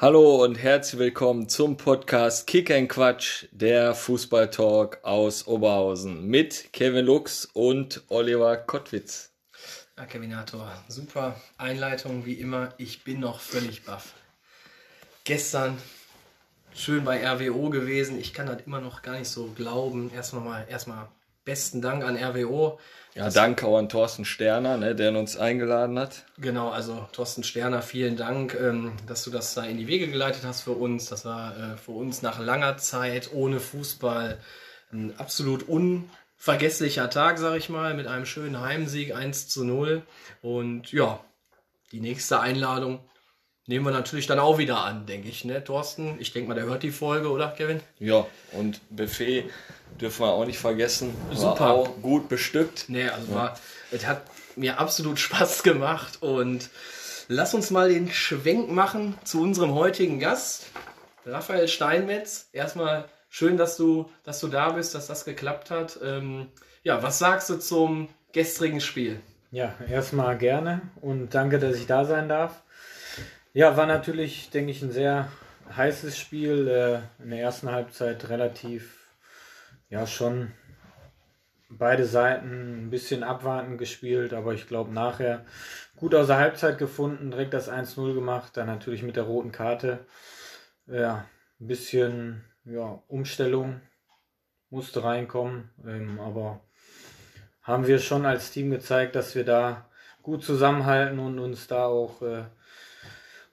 Hallo und herzlich willkommen zum Podcast Kick and Quatsch, der Fußballtalk aus Oberhausen mit Kevin Lux und Oliver Kottwitz. Ja, Kevinator, super Einleitung wie immer. Ich bin noch völlig baff. Gestern schön bei RWO gewesen. Ich kann das immer noch gar nicht so glauben. Erstmal mal erstmal besten Dank an RWO. Ja, danke auch an Thorsten Sterner, ne, der uns eingeladen hat. Genau, also Thorsten Sterner, vielen Dank, ähm, dass du das da in die Wege geleitet hast für uns. Das war äh, für uns nach langer Zeit ohne Fußball ein absolut unvergesslicher Tag, sag ich mal, mit einem schönen Heimsieg 1 zu 0. Und ja, die nächste Einladung nehmen wir natürlich dann auch wieder an, denke ich, ne, Thorsten? Ich denke mal, der hört die Folge, oder, Kevin? Ja, und Buffet dürfen wir auch nicht vergessen. War Super. Auch gut bestückt. Nee, also ja. war, es hat mir absolut Spaß gemacht und lass uns mal den Schwenk machen zu unserem heutigen Gast, Raphael Steinmetz. Erstmal schön, dass du, dass du da bist, dass das geklappt hat. Ähm, ja, was sagst du zum gestrigen Spiel? Ja, erstmal gerne und danke, dass ich da sein darf. Ja, war natürlich, denke ich, ein sehr heißes Spiel. Äh, in der ersten Halbzeit relativ, ja, schon beide Seiten ein bisschen abwartend gespielt, aber ich glaube nachher gut aus der Halbzeit gefunden, direkt das 1-0 gemacht, dann natürlich mit der roten Karte. Ja, ein bisschen ja, Umstellung musste reinkommen, ähm, aber haben wir schon als Team gezeigt, dass wir da gut zusammenhalten und uns da auch äh,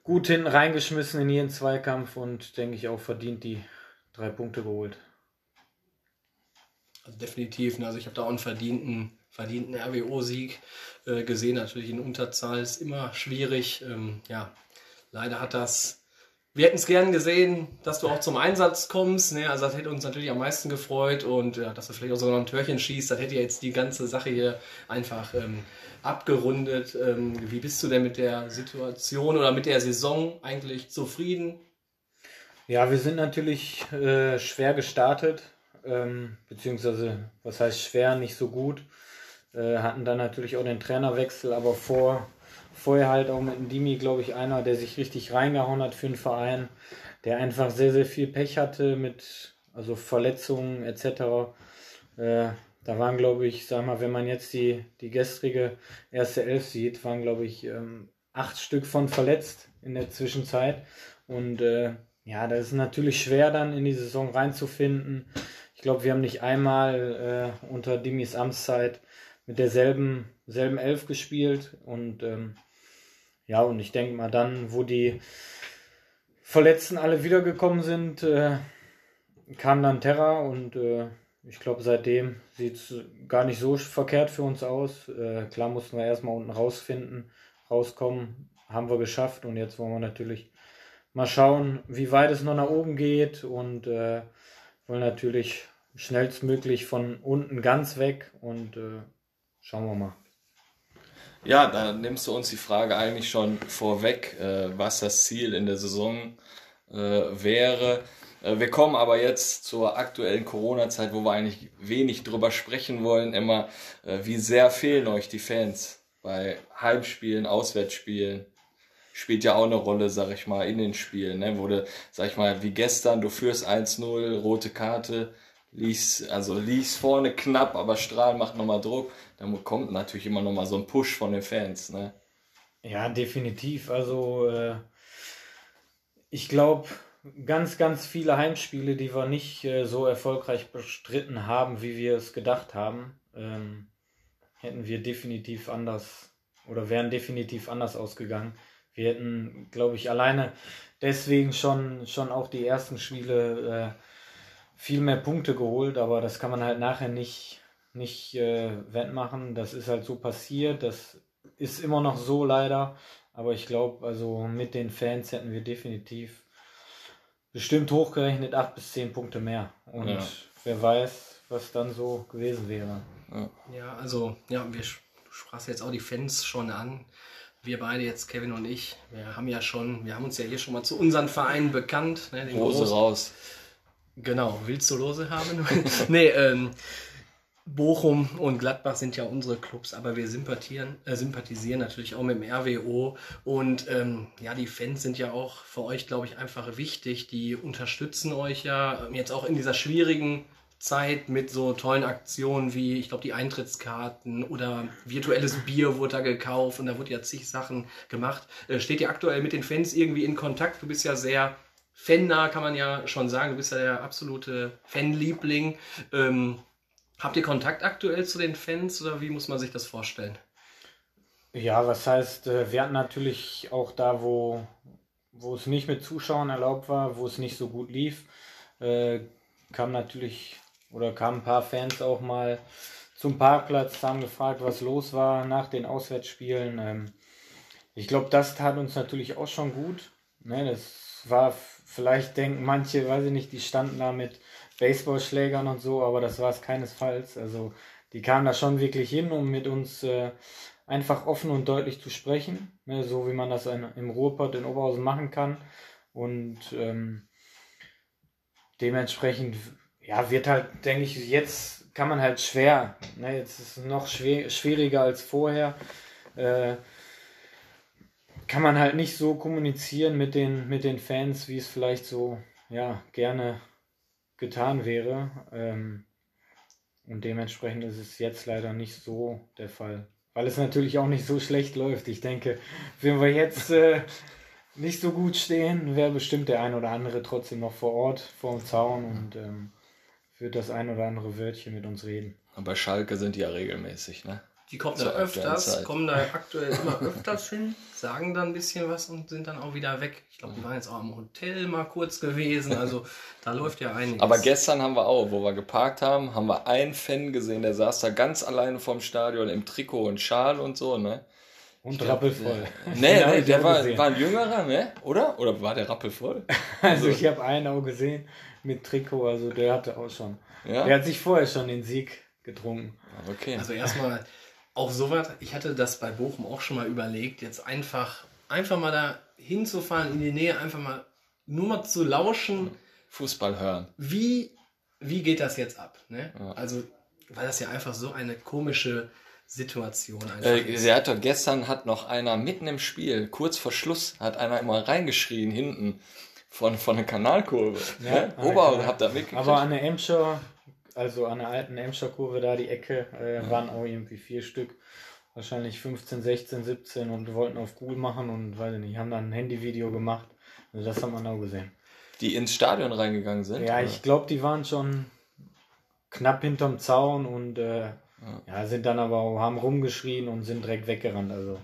gut hinten reingeschmissen in jeden Zweikampf und denke ich auch verdient die drei Punkte geholt. Also definitiv, ne? also ich habe da auch einen verdienten, verdienten RWO-Sieg äh, gesehen. Natürlich in Unterzahl ist immer schwierig. Ähm, ja, leider hat das wir hätten es gern gesehen, dass du auch zum Einsatz kommst. Ne? Also das hätte uns natürlich am meisten gefreut und ja, dass du vielleicht auch sogar noch ein Törchen schießt. Das hätte ja jetzt die ganze Sache hier einfach ähm, abgerundet. Ähm, wie bist du denn mit der Situation oder mit der Saison eigentlich zufrieden? Ja, wir sind natürlich äh, schwer gestartet, ähm, beziehungsweise was heißt schwer, nicht so gut. Äh, hatten dann natürlich auch den Trainerwechsel, aber vor vorher halt auch mit Dimi, glaube ich, einer, der sich richtig reingehauen hat für den Verein, der einfach sehr, sehr viel Pech hatte mit also Verletzungen etc. Äh, da waren, glaube ich, sag mal, wenn man jetzt die, die gestrige erste Elf sieht, waren, glaube ich, ähm, acht Stück von verletzt in der Zwischenzeit. Und äh, ja, das ist natürlich schwer dann in die Saison reinzufinden. Ich glaube, wir haben nicht einmal äh, unter Dimis Amtszeit mit derselben selben Elf gespielt und ähm, ja, und ich denke mal dann, wo die Verletzten alle wiedergekommen sind, äh, kam dann Terra und äh, ich glaube, seitdem sieht es gar nicht so verkehrt für uns aus. Äh, klar mussten wir erstmal unten rausfinden, rauskommen, haben wir geschafft und jetzt wollen wir natürlich mal schauen, wie weit es noch nach oben geht und äh, wollen natürlich schnellstmöglich von unten ganz weg und äh, schauen wir mal. Ja, da nimmst du uns die Frage eigentlich schon vorweg, äh, was das Ziel in der Saison äh, wäre. Äh, wir kommen aber jetzt zur aktuellen Corona-Zeit, wo wir eigentlich wenig drüber sprechen wollen. Immer, äh, wie sehr fehlen euch die Fans bei Heimspielen, Auswärtsspielen? Spielt ja auch eine Rolle, sag ich mal, in den Spielen. Ne? Wurde, sag ich mal, wie gestern, du führst 1-0, rote Karte, liegst, also liegst vorne knapp, aber Strahl macht nochmal Druck dann kommt natürlich immer noch mal so ein Push von den Fans, ne? Ja, definitiv. Also äh, ich glaube, ganz, ganz viele Heimspiele, die wir nicht äh, so erfolgreich bestritten haben, wie wir es gedacht haben, ähm, hätten wir definitiv anders oder wären definitiv anders ausgegangen. Wir hätten, glaube ich, alleine deswegen schon, schon auch die ersten Spiele äh, viel mehr Punkte geholt, aber das kann man halt nachher nicht, nicht äh, wettmachen. Das ist halt so passiert. Das ist immer noch so leider. Aber ich glaube, also mit den Fans hätten wir definitiv bestimmt hochgerechnet acht bis zehn Punkte mehr. Und ja. wer weiß, was dann so gewesen wäre. Ja, ja also, ja, wir sprachst jetzt auch die Fans schon an. Wir beide jetzt, Kevin und ich, wir haben ja schon, wir haben uns ja hier schon mal zu unseren Vereinen bekannt. Ne, Hose raus. Genau, willst du Lose haben? nee, ähm, Bochum und Gladbach sind ja unsere Clubs, aber wir sympathieren, äh, sympathisieren natürlich auch mit dem RWO. Und ähm, ja, die Fans sind ja auch für euch, glaube ich, einfach wichtig. Die unterstützen euch ja jetzt auch in dieser schwierigen Zeit mit so tollen Aktionen wie, ich glaube, die Eintrittskarten oder virtuelles Bier wurde da gekauft und da wurde ja zig Sachen gemacht. Äh, steht ihr aktuell mit den Fans irgendwie in Kontakt? Du bist ja sehr fannah, kann man ja schon sagen. Du bist ja der absolute Fanliebling. Ähm, Habt ihr Kontakt aktuell zu den Fans oder wie muss man sich das vorstellen? Ja, was heißt, äh, wir hatten natürlich auch da, wo, wo es nicht mit Zuschauern erlaubt war, wo es nicht so gut lief, äh, kam natürlich oder kamen ein paar Fans auch mal zum Parkplatz, haben gefragt, was los war nach den Auswärtsspielen. Ähm, ich glaube, das tat uns natürlich auch schon gut. Ne, das war vielleicht denken manche, weiß ich nicht, die standen da mit Baseballschlägern und so, aber das war es keinesfalls. Also die kamen da schon wirklich hin, um mit uns äh, einfach offen und deutlich zu sprechen, ne, so wie man das in, im Ruhrpott in Oberhausen machen kann. Und ähm, dementsprechend, ja, wird halt, denke ich, jetzt kann man halt schwer, ne, jetzt ist es noch schwer, schwieriger als vorher. Äh, kann man halt nicht so kommunizieren mit den, mit den Fans, wie es vielleicht so ja, gerne getan wäre. Ähm, und dementsprechend ist es jetzt leider nicht so der Fall. Weil es natürlich auch nicht so schlecht läuft. Ich denke, wenn wir jetzt äh, nicht so gut stehen, wäre bestimmt der ein oder andere trotzdem noch vor Ort, vor dem Zaun und ähm, wird das ein oder andere Wörtchen mit uns reden. Aber Schalke sind ja regelmäßig, ne? Die kommen da öfters, kommen da aktuell immer öfters hin, sagen dann ein bisschen was und sind dann auch wieder weg. Ich glaube, die waren jetzt auch im Hotel mal kurz gewesen, also da läuft ja einiges. Aber gestern haben wir auch, wo wir geparkt haben, haben wir einen Fan gesehen, der saß da ganz alleine vorm Stadion im Trikot und Schal und so, ne? Und glaub, rappelvoll. Nee, nee, der war, war ein jüngerer, ne? Oder? Oder war der rappelvoll? Also, also ich habe einen auch gesehen mit Trikot, also der hatte auch schon. Ja? Der hat sich vorher schon den Sieg getrunken. Okay. Also erstmal auch sowas, ich hatte das bei Bochum auch schon mal überlegt, jetzt einfach, einfach mal da hinzufahren, in die Nähe, einfach mal nur mal zu lauschen. Fußball hören. Wie, wie geht das jetzt ab? Ne? Ja. Also, weil das ja einfach so eine komische Situation äh, Sie hat doch gestern hat noch einer mitten im Spiel, kurz vor Schluss, hat einer immer reingeschrien hinten von, von der Kanalkurve. Ja, ne? Ober, habt ihr mitgekriegt? Aber an der Emscher also an der alten Emscher Kurve da, die Ecke, äh, waren auch irgendwie vier Stück. Wahrscheinlich 15, 16, 17 und wollten auf cool machen und weiß ich nicht, haben dann ein Handyvideo gemacht. Also das haben wir auch gesehen. Die ins Stadion reingegangen sind? Ja, oder? ich glaube, die waren schon knapp hinterm Zaun und äh, ja. ja. sind dann aber auch, haben rumgeschrien und sind direkt weggerannt. Also.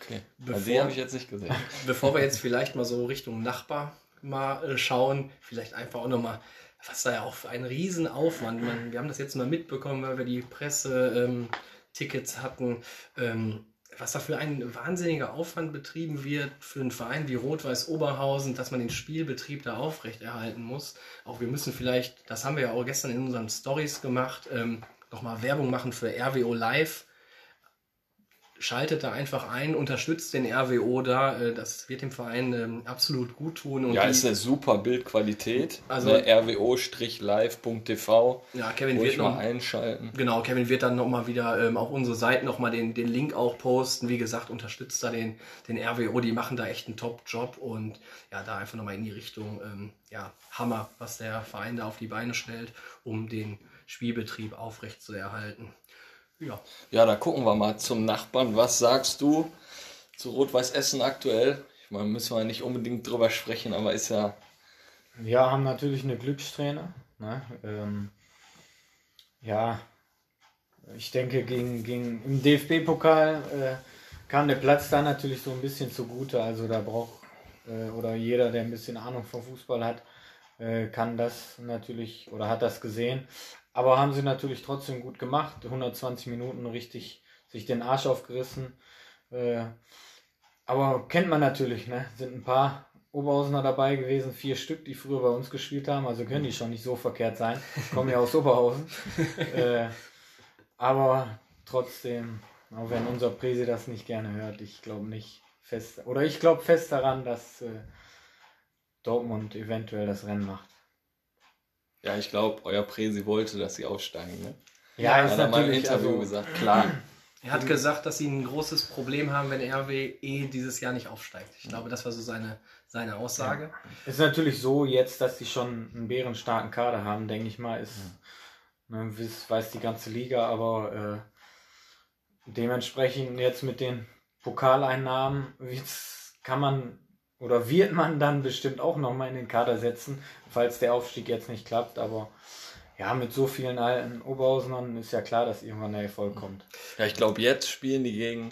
Okay. Bevor, also die habe ich jetzt nicht gesehen. Bevor wir jetzt vielleicht mal so Richtung Nachbar mal äh, schauen, vielleicht einfach auch nochmal was da ja auch für ein Riesenaufwand. Man, wir haben das jetzt mal mitbekommen, weil wir die Presse-Tickets ähm, hatten. Ähm, was da für ein wahnsinniger Aufwand betrieben wird für einen Verein wie Rot-Weiß Oberhausen, dass man den Spielbetrieb da aufrechterhalten muss. Auch wir müssen vielleicht, das haben wir ja auch gestern in unseren Stories gemacht, ähm, nochmal Werbung machen für RWO Live schaltet da einfach ein, unterstützt den RWO da. Äh, das wird dem Verein ähm, absolut gut tun. Und ja, ist eine super Bildqualität. Also ne, rwo-live.tv. Ja, Kevin wird noch mal einschalten. Genau, Kevin wird dann nochmal wieder ähm, auf unsere Seiten nochmal den, den Link auch posten. Wie gesagt, unterstützt da den, den RWO. Die machen da echt einen Top-Job und ja, da einfach nochmal in die Richtung, ähm, ja, Hammer, was der Verein da auf die Beine stellt, um den Spielbetrieb aufrechtzuerhalten. Ja. ja, da gucken wir mal zum Nachbarn. Was sagst du zu Rot-Weiß Essen aktuell? Ich meine, müssen wir nicht unbedingt drüber sprechen, aber ist ja. Ja, haben natürlich eine Glückstrainer. Ne? Ähm, ja, ich denke, gegen, gegen, im DFB-Pokal äh, kam der Platz da natürlich so ein bisschen zugute. Also da braucht, äh, oder jeder, der ein bisschen Ahnung vom Fußball hat, äh, kann das natürlich oder hat das gesehen. Aber haben sie natürlich trotzdem gut gemacht. 120 Minuten richtig sich den Arsch aufgerissen. Äh, aber kennt man natürlich, ne? Sind ein paar Oberhausener dabei gewesen, vier Stück, die früher bei uns gespielt haben. Also können die schon nicht so verkehrt sein. Kommen ja aus Oberhausen. äh, aber trotzdem, auch wenn unser Präsi das nicht gerne hört, ich glaube nicht fest, oder ich glaube fest daran, dass äh, Dortmund eventuell das Rennen macht. Ja, ich glaube, euer Präsi wollte, dass sie aufsteigen. Ne? Ja, Hat ist er mal im Interview also, gesagt. Klar. Er hat gesagt, dass sie ein großes Problem haben, wenn RWE dieses Jahr nicht aufsteigt. Ich glaube, das war so seine, seine Aussage. Ist natürlich so jetzt, dass die schon einen bärenstarken Kader haben, denke ich mal, ist, ne, weiß- weiß die ganze Liga, aber äh, dementsprechend jetzt mit den Pokaleinnahmen kann man oder wird man dann bestimmt auch nochmal in den Kader setzen, falls der Aufstieg jetzt nicht klappt, aber ja, mit so vielen alten Oberhausenern ist ja klar, dass irgendwann der Erfolg kommt. Ja, ich glaube, jetzt spielen die gegen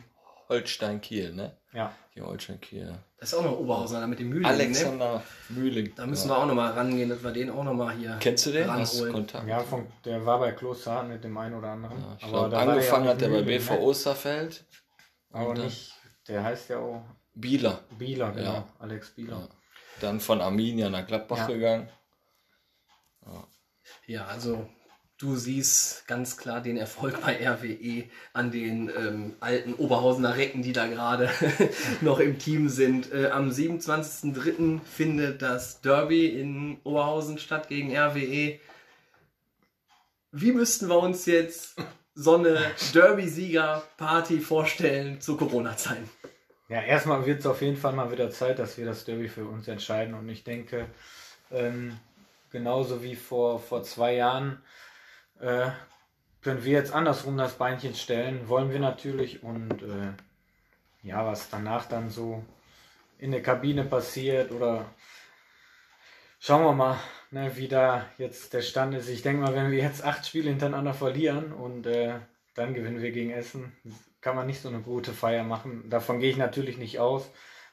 Holstein Kiel, ne? Ja, Die Holstein Kiel. Das ist auch noch Oberhausen da mit dem Mühling. Ne? Alexander Mühling. Da müssen ja. wir auch nochmal rangehen, dass wir den auch nochmal hier Kennst du den? Hast du ranholen. Kontakt? ja von, der war bei Kloster mit dem einen oder anderen. Ja, ich aber glaub, da war der angefangen ja hat der bei BV ne? Osterfeld. Aber nicht, der heißt ja auch Bieler. Bieler, genau. Ja. Alex Bieler. Ja. Dann von Arminia nach Gladbach Ja. gegangen. Ja, also du siehst ganz klar den Erfolg bei RWE an den ähm, alten Oberhausener Recken, die da gerade noch im Team sind. Äh, am 27.03. findet das Derby in Oberhausen statt gegen RWE. Wie müssten wir uns jetzt so eine Derby-Sieger-Party vorstellen zu Corona-Zeiten? Ja, erstmal wird es auf jeden Fall mal wieder Zeit, dass wir das Derby für uns entscheiden. Und ich denke, ähm, genauso wie vor, vor zwei Jahren, äh, können wir jetzt andersrum das Beinchen stellen. Wollen wir natürlich. Und äh, ja, was danach dann so in der Kabine passiert oder schauen wir mal, ne, wie da jetzt der Stand ist. Ich denke mal, wenn wir jetzt acht Spiele hintereinander verlieren und äh, dann gewinnen wir gegen Essen, kann man nicht so eine gute Feier machen. Davon gehe ich natürlich nicht aus,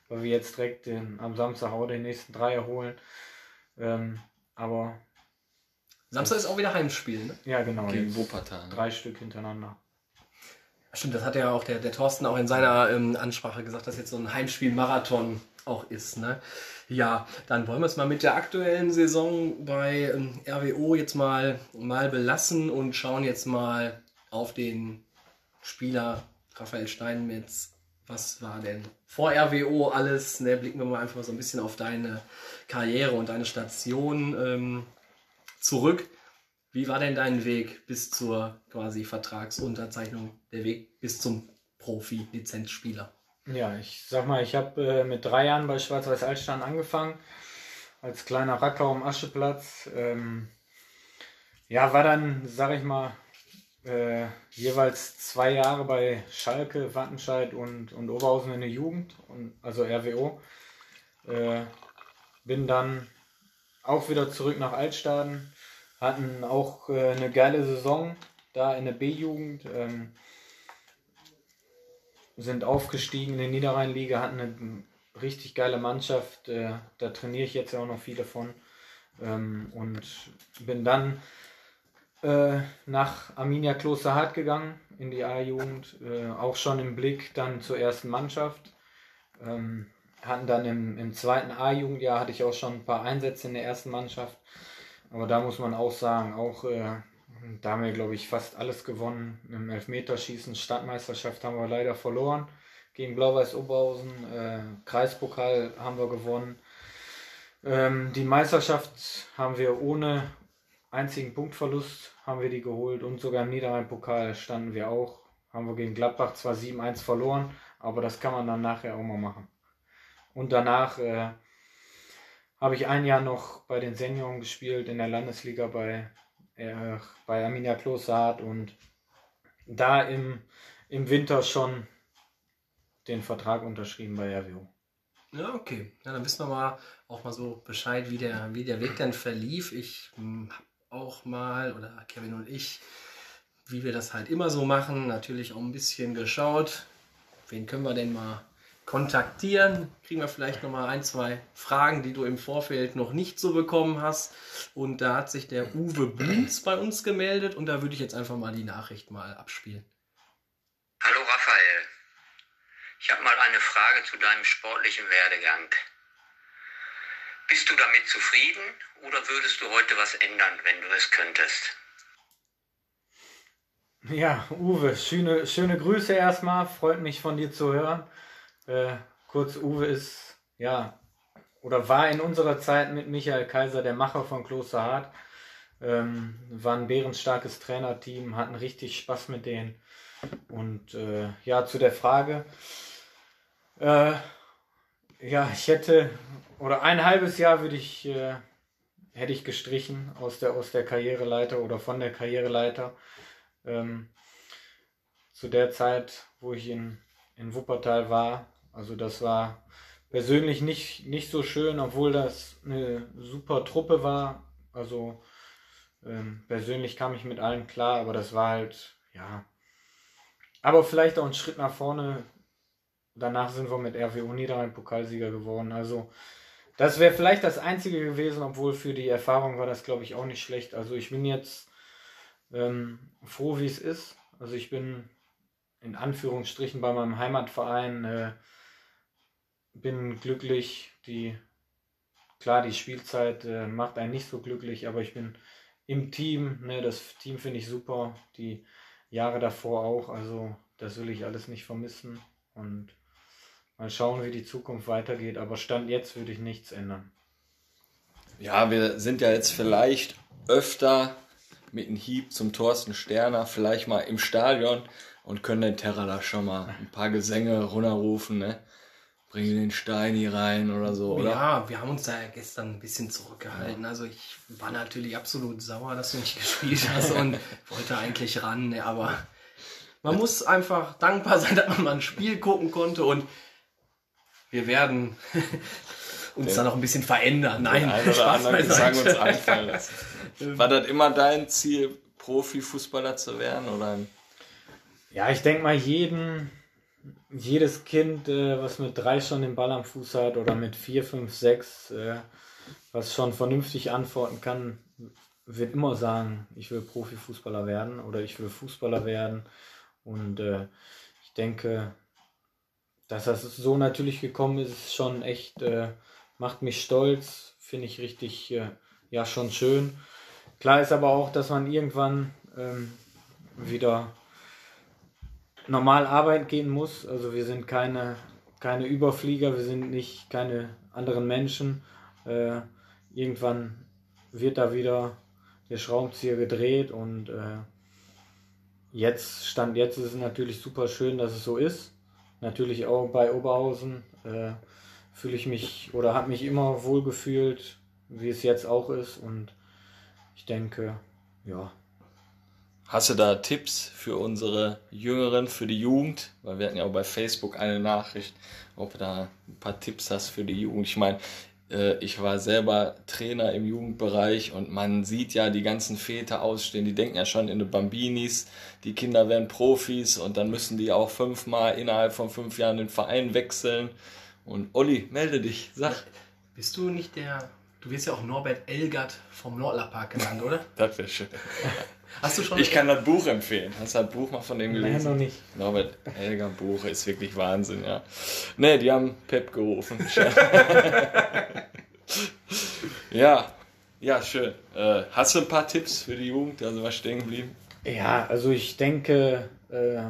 weil wir jetzt direkt den, am Samstag auch den nächsten Dreier holen. Ähm, aber Samstag ist auch wieder Heimspiel, ne? ja, genau, Gegen Wuppertal. drei Stück hintereinander. Stimmt, das hat ja auch der, der Thorsten auch in seiner ähm, Ansprache gesagt, dass jetzt so ein Heimspiel-Marathon auch ist. Ne? Ja, dann wollen wir es mal mit der aktuellen Saison bei ähm, RWO jetzt mal, mal belassen und schauen jetzt mal auf den Spieler Raphael Steinmetz. Was war denn vor RWO alles? Ne, blicken wir mal einfach so ein bisschen auf deine Karriere und deine Station ähm, zurück. Wie war denn dein Weg bis zur quasi Vertragsunterzeichnung, der Weg bis zum Profi-Lizenzspieler? Ja, ich sag mal, ich habe äh, mit drei Jahren bei Schwarz-Weiß Altstein angefangen, als kleiner Racker am Ascheplatz. Ähm, ja, war dann, sag ich mal, äh, jeweils zwei Jahre bei Schalke, Wattenscheid und, und Oberhausen in der Jugend, und, also RWO. Äh, bin dann auch wieder zurück nach Altstaden, hatten auch äh, eine geile Saison da in der B-Jugend. Ähm, sind aufgestiegen in die Niederrheinliga, hatten eine richtig geile Mannschaft. Äh, da trainiere ich jetzt ja auch noch viele von. Ähm, und bin dann äh, nach Arminia Klosterhardt gegangen in die A-Jugend. Äh, auch schon im Blick dann zur ersten Mannschaft. Ähm, hatten dann im, im zweiten A-Jugendjahr hatte ich auch schon ein paar Einsätze in der ersten Mannschaft. Aber da muss man auch sagen, auch äh, da haben wir, glaube ich, fast alles gewonnen. Im Elfmeterschießen, Stadtmeisterschaft haben wir leider verloren gegen Blau-Weiß Oberhausen. Äh, Kreispokal haben wir gewonnen. Ähm, die Meisterschaft haben wir ohne einzigen Punktverlust haben wir die geholt und sogar im Niederrhein-Pokal standen wir auch. Haben wir gegen Gladbach zwar 7-1 verloren, aber das kann man dann nachher auch mal machen. Und danach äh, habe ich ein Jahr noch bei den Senioren gespielt in der Landesliga bei äh, bei Arminia Klosterhardt und da im, im Winter schon den Vertrag unterschrieben bei RWO. Ja, okay. Ja, dann wissen wir mal auch mal so Bescheid, wie der, wie der Weg dann verlief. Ich habe auch mal, oder Kevin und ich, wie wir das halt immer so machen, natürlich auch ein bisschen geschaut. Wen können wir denn mal kontaktieren? Kriegen wir vielleicht noch mal ein, zwei Fragen, die du im Vorfeld noch nicht so bekommen hast. Und da hat sich der Uwe Bühns bei uns gemeldet und da würde ich jetzt einfach mal die Nachricht mal abspielen. Hallo Raphael. Ich habe mal eine Frage zu deinem sportlichen Werdegang. Bist du damit zufrieden oder würdest du heute was ändern, wenn du es könntest? Ja, Uwe, schöne, schöne Grüße erstmal. Freut mich von dir zu hören. Äh, kurz, Uwe ist, ja, oder war in unserer Zeit mit Michael Kaiser der Macher von Klosterhardt. Ähm, war ein bärenstarkes Trainerteam, hatten richtig Spaß mit denen. Und äh, ja, zu der Frage. Äh, ja, ich hätte, oder ein halbes Jahr würde ich, äh, hätte ich gestrichen aus der, aus der Karriereleiter oder von der Karriereleiter. Ähm, zu der Zeit, wo ich in, in Wuppertal war. Also das war persönlich nicht, nicht so schön, obwohl das eine super Truppe war. Also ähm, persönlich kam ich mit allen klar, aber das war halt, ja. Aber vielleicht auch ein Schritt nach vorne. Danach sind wir mit RWO Niederrhein Pokalsieger geworden. Also das wäre vielleicht das Einzige gewesen, obwohl für die Erfahrung war das, glaube ich, auch nicht schlecht. Also ich bin jetzt ähm, froh, wie es ist. Also ich bin in Anführungsstrichen bei meinem Heimatverein, äh, bin glücklich. Die klar, die Spielzeit äh, macht einen nicht so glücklich, aber ich bin im Team. Ne, das Team finde ich super. Die Jahre davor auch. Also das will ich alles nicht vermissen und Mal schauen, wie die Zukunft weitergeht, aber Stand jetzt würde ich nichts ändern. Ja, wir sind ja jetzt vielleicht öfter mit einem Hieb zum Thorsten Sterner, vielleicht mal im Stadion und können den Terra da schon mal ein paar Gesänge runterrufen, ne? Bringen den Steini rein oder so, oder? Ja, wir haben uns da ja gestern ein bisschen zurückgehalten. Also ich war natürlich absolut sauer, dass du nicht gespielt hast und wollte eigentlich ran, ne? aber man muss einfach dankbar sein, dass man mal ein Spiel gucken konnte und wir werden uns da noch ein bisschen verändern. Nein, einen oder anderen Gesang uns einfallen lassen. War das immer dein Ziel, Profifußballer zu werden? Oder? Ja, ich denke mal, jeden, jedes Kind, äh, was mit drei schon den Ball am Fuß hat oder mit vier, fünf, sechs, äh, was schon vernünftig antworten kann, wird immer sagen, ich will Profifußballer werden oder ich will Fußballer werden. Und äh, ich denke, dass das so natürlich gekommen ist, ist schon echt, äh, macht mich stolz, finde ich richtig, äh, ja, schon schön. Klar ist aber auch, dass man irgendwann ähm, wieder normal arbeiten gehen muss. Also wir sind keine, keine Überflieger, wir sind nicht keine anderen Menschen. Äh, irgendwann wird da wieder der Schraubenzieher gedreht und äh, jetzt, Stand jetzt ist es natürlich super schön, dass es so ist natürlich auch bei Oberhausen äh, fühle ich mich oder habe mich immer wohl gefühlt, wie es jetzt auch ist. Und ich denke, ja. Hast du da Tipps für unsere Jüngeren, für die Jugend? Weil wir hatten ja auch bei Facebook eine Nachricht, ob du da ein paar Tipps hast für die Jugend. Ich meine, ich war selber Trainer im Jugendbereich und man sieht ja die ganzen Väter ausstehen, die denken ja schon in den Bambinis, die Kinder werden Profis und dann müssen die auch fünfmal innerhalb von fünf Jahren den Verein wechseln. Und Olli, melde dich, sag. Bist du nicht der, du wirst ja auch Norbert Elgert vom Nordlerpark genannt, oder? das wäre schön. Hast du schon? Ich kann das Buch empfehlen. Hast du das Buch mal von dem gelesen? Nein, noch nicht. Norbert Helger Buch ist wirklich Wahnsinn, ja. Ne, die haben Pep gerufen. ja, ja, schön. Äh, hast du ein paar Tipps für die Jugend? Also was stehen geblieben? Ja, also ich denke, äh,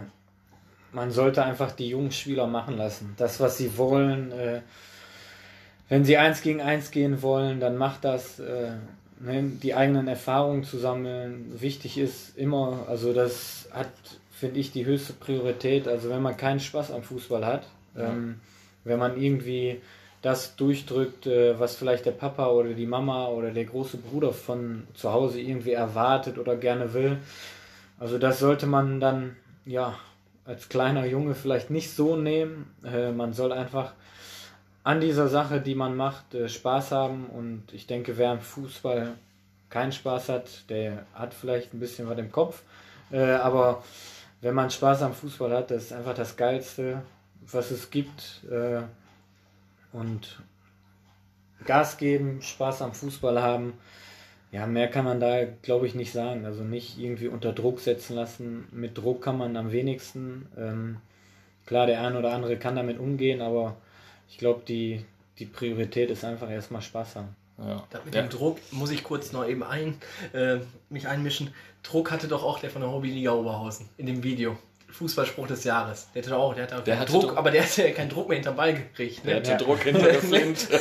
man sollte einfach die jungen Spieler machen lassen. Das, was sie wollen. Äh, wenn sie eins gegen eins gehen wollen, dann macht das. Ne, die eigenen Erfahrungen zu sammeln. Wichtig ist immer, also das hat, finde ich, die höchste Priorität. Also wenn man keinen Spaß am Fußball hat, ja. ähm, wenn man irgendwie das durchdrückt, äh, was vielleicht der Papa oder die Mama oder der große Bruder von zu Hause irgendwie erwartet oder gerne will. Also das sollte man dann ja als kleiner Junge vielleicht nicht so nehmen. Äh, man soll einfach an dieser Sache, die man macht, äh, Spaß haben. Und ich denke, wer am Fußball keinen Spaß hat, der hat vielleicht ein bisschen was im Kopf. aber wenn man Spaß am Fußball hat, das ist einfach das Geilste, was es gibt und Gas geben, Spaß am Fußball haben. Ja, mehr kann man da, glaube ich, nicht sagen. Also nicht irgendwie unter Druck setzen lassen. Mit Druck kann man am wenigsten. Ähm, klar, der eine oder andere kann damit umgehen, aber ich glaube, die, die Priorität ist einfach erstmal Spaß haben. Ja. mit ja. dem Druck muss ich kurz noch eben ein, äh, mich einmischen. Druck hatte doch auch der von der Hobbyliga Oberhausen in dem Video. Fußballspruch des Jahres. Der hatte auch, der hatte auch Der hatte Druck, Druck. aber der hatte ja keinen Druck mehr hinterm Ball gekriegt. Der Ne? hatte Ja. Druck hinter der Flinte.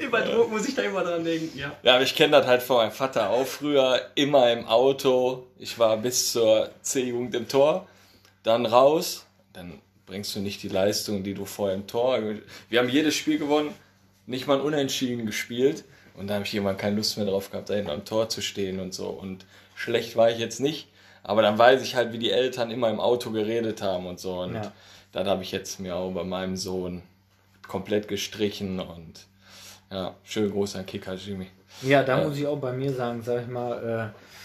Über Druck muss ich da immer dran denken. Ja. Ja, aber ich kenne das halt von meinem Vater auch früher. Immer im Auto. Ich war bis zur C-Jugend im Tor. Dann raus. Dann bringst du nicht die Leistung, die du vorher im Tor. Wir haben jedes Spiel gewonnen. Nicht mal Unentschieden gespielt. Und da habe ich irgendwann keine Lust mehr drauf gehabt, da hinten am Tor zu stehen und so. Und schlecht war ich jetzt nicht. Aber dann weiß ich halt, wie die Eltern immer im Auto geredet haben und so. Und Ja. dann habe ich jetzt mir auch bei meinem Sohn komplett gestrichen und ja, schönen Gruß an Kicker Jimmy. Ja, da Ja. muss ich auch bei mir sagen, sag ich mal, äh,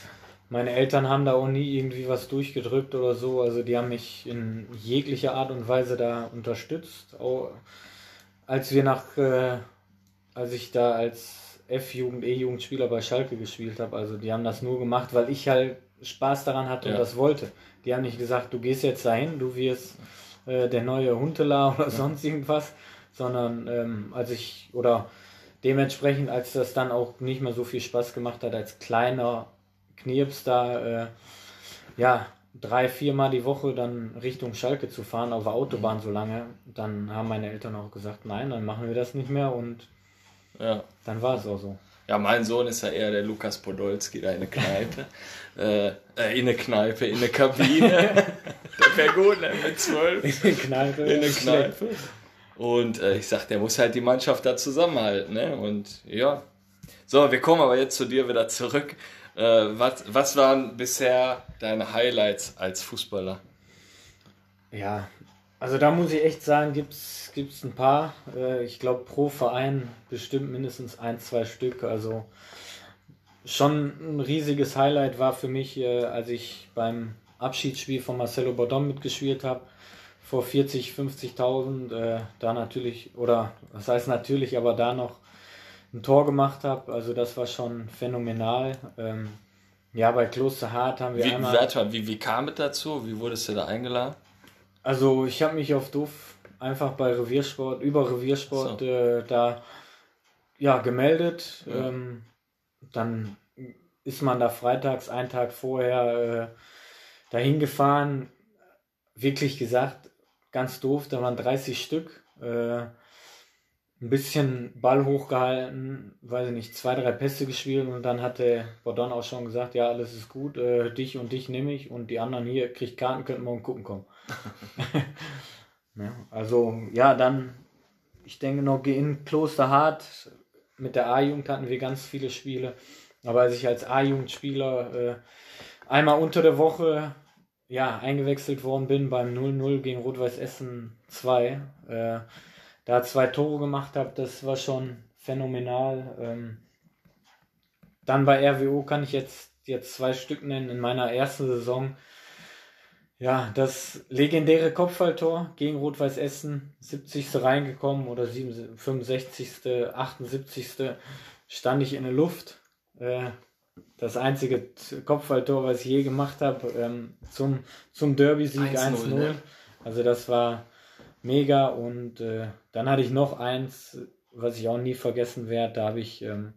meine Eltern haben da auch nie irgendwie was durchgedrückt oder so. Also die haben mich in jeglicher Art und Weise da unterstützt. Auch als wir nach, äh, als ich da als F-Jugend, E-Jugendspieler bei Schalke gespielt habe, also die haben das nur gemacht, weil ich halt Spaß daran hatte Ja. und das wollte. Die haben nicht gesagt, du gehst jetzt dahin, du wirst äh, der neue Huntela oder sonst irgendwas, sondern ähm, als ich oder dementsprechend, als das dann auch nicht mehr so viel Spaß gemacht hat, als kleiner Knirps da, äh, ja, drei, viermal die Woche dann Richtung Schalke zu fahren, auf der Autobahn so lange, dann haben meine Eltern auch gesagt, nein, dann machen wir das nicht mehr und Ja. dann war es auch so. Ja, mein Sohn ist ja eher der Lukas Podolski da in der Kneipe. äh, äh, in der Kneipe, in der Kabine. das wäre gut, ne? Mit zwölf. In der Kneipe. In der. Kneipe. Und äh, ich sag, der muss halt die Mannschaft da zusammenhalten, ne? Und ja. So, wir kommen aber jetzt zu dir wieder zurück. Äh, was, was waren bisher deine Highlights als Fußballer? Ja, also da muss ich echt sagen, gibt's gibt's ein paar. Äh, ich glaube pro Verein bestimmt mindestens ein, zwei Stück. Also schon ein riesiges Highlight war für mich, äh, als ich beim Abschiedsspiel von Marcelo Bordon mitgespielt habe. Vor 40, 50.000, äh, da natürlich, oder was heißt natürlich, aber da noch ein Tor gemacht habe. Also das war schon phänomenal. Ähm, ja, bei Klosterhardt haben wir Wie, einmal... warte wie, wie kam es dazu? Wie wurdest du da eingeladen? Also ich habe mich auf Duff einfach bei Reviersport, über Reviersport So. äh, da ja gemeldet. Ja. Ähm, dann ist man da freitags, einen Tag vorher äh, dahin gefahren. Wirklich gesagt, ganz doof, da waren 30 Stück. Äh, ein bisschen Ball hochgehalten, weiß ich nicht, zwei, drei Pässe gespielt und dann hatte Bordon auch schon gesagt, ja, alles ist gut, äh, dich und dich nehme ich und die anderen hier kriegt Karten, könnten morgen gucken kommen. ja, also, ja, dann, ich denke noch in Klosterhardt, mit der A-Jugend hatten wir ganz viele Spiele, aber als ich als A-Jugendspieler äh, einmal unter der Woche ja, eingewechselt worden bin beim 0-0 gegen Rot-Weiß Essen 2, äh, da zwei Tore gemacht habe, das war schon phänomenal. Ähm, dann bei RWO kann ich jetzt, jetzt zwei Stück nennen in meiner ersten Saison. Ja, das legendäre Kopfballtor gegen Rot-Weiß Essen, 70. reingekommen oder 67, 65., 78. stand ich in der Luft. Äh, das einzige Kopfballtor, was ich je gemacht habe, ähm, zum, zum Derby-Sieg 1-0, 1-0. ne? Also das war mega und äh, dann hatte ich noch eins, was ich auch nie vergessen werde, da habe ich ähm,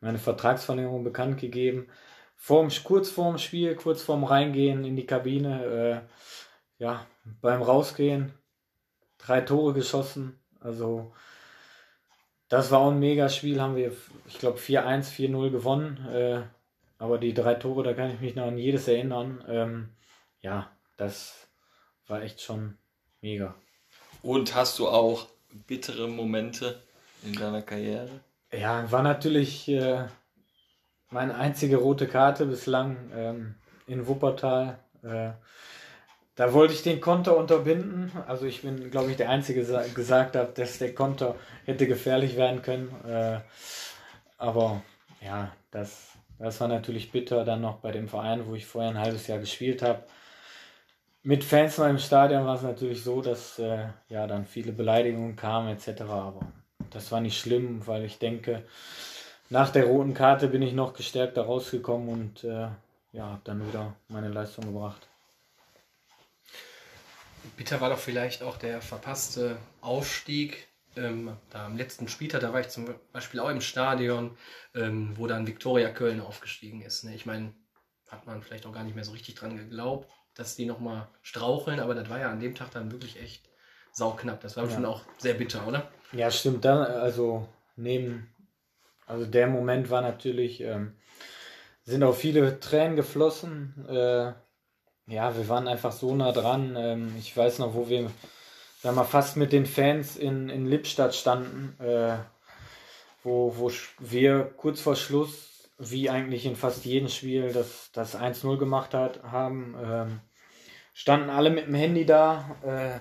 meine Vertragsverlängerung bekannt gegeben. Vorm, kurz vorm Spiel, kurz vorm Reingehen in die Kabine, äh, ja, beim Rausgehen drei Tore geschossen. Also das war auch ein Megaspiel, haben wir, ich glaube, 4-1, 4-0 gewonnen. Äh, aber die drei Tore, da kann ich mich noch an jedes erinnern. Ähm, ja, das war echt schon mega. Und hast du auch bittere Momente in deiner Karriere? Ja, war natürlich äh, meine einzige rote Karte bislang ähm, in Wuppertal. Äh, da wollte ich den Konter unterbinden. Also ich bin, glaube ich, der Einzige, der gesagt hat, dass der Konter hätte gefährlich werden können. Äh, aber ja, das, das war natürlich bitter. Dann noch bei dem Verein, wo ich vorher ein halbes Jahr gespielt habe. Mit Fans noch im Stadion war es natürlich so, dass äh, ja dann viele Beleidigungen kamen etc. Aber das war nicht schlimm, weil ich denke, nach der roten Karte bin ich noch gestärkter rausgekommen und äh, ja, habe dann wieder meine Leistung gebracht. Bitter war doch vielleicht auch der verpasste Aufstieg. Ähm, da am letzten Spieltag, da war ich zum Beispiel auch im Stadion, ähm, wo dann Viktoria Köln aufgestiegen ist. Ne? Ich meine, hat man vielleicht auch gar nicht mehr so richtig dran geglaubt. Dass die nochmal straucheln, aber das war ja an dem Tag dann wirklich echt sauknapp. Das war ja. schon auch sehr bitter, oder? Ja, stimmt. Dann, also neben, also der Moment war natürlich, ähm, sind auch viele Tränen geflossen. Äh, ja, wir waren einfach so nah dran. Ähm, ich weiß noch, wo wir, sagen wir fast mit den Fans in, in Lippstadt standen, äh, wo, wo wir kurz vor Schluss, wie eigentlich in fast jedem Spiel, das, das 1-0 gemacht hat, haben, ähm, standen alle mit dem Handy da. Äh,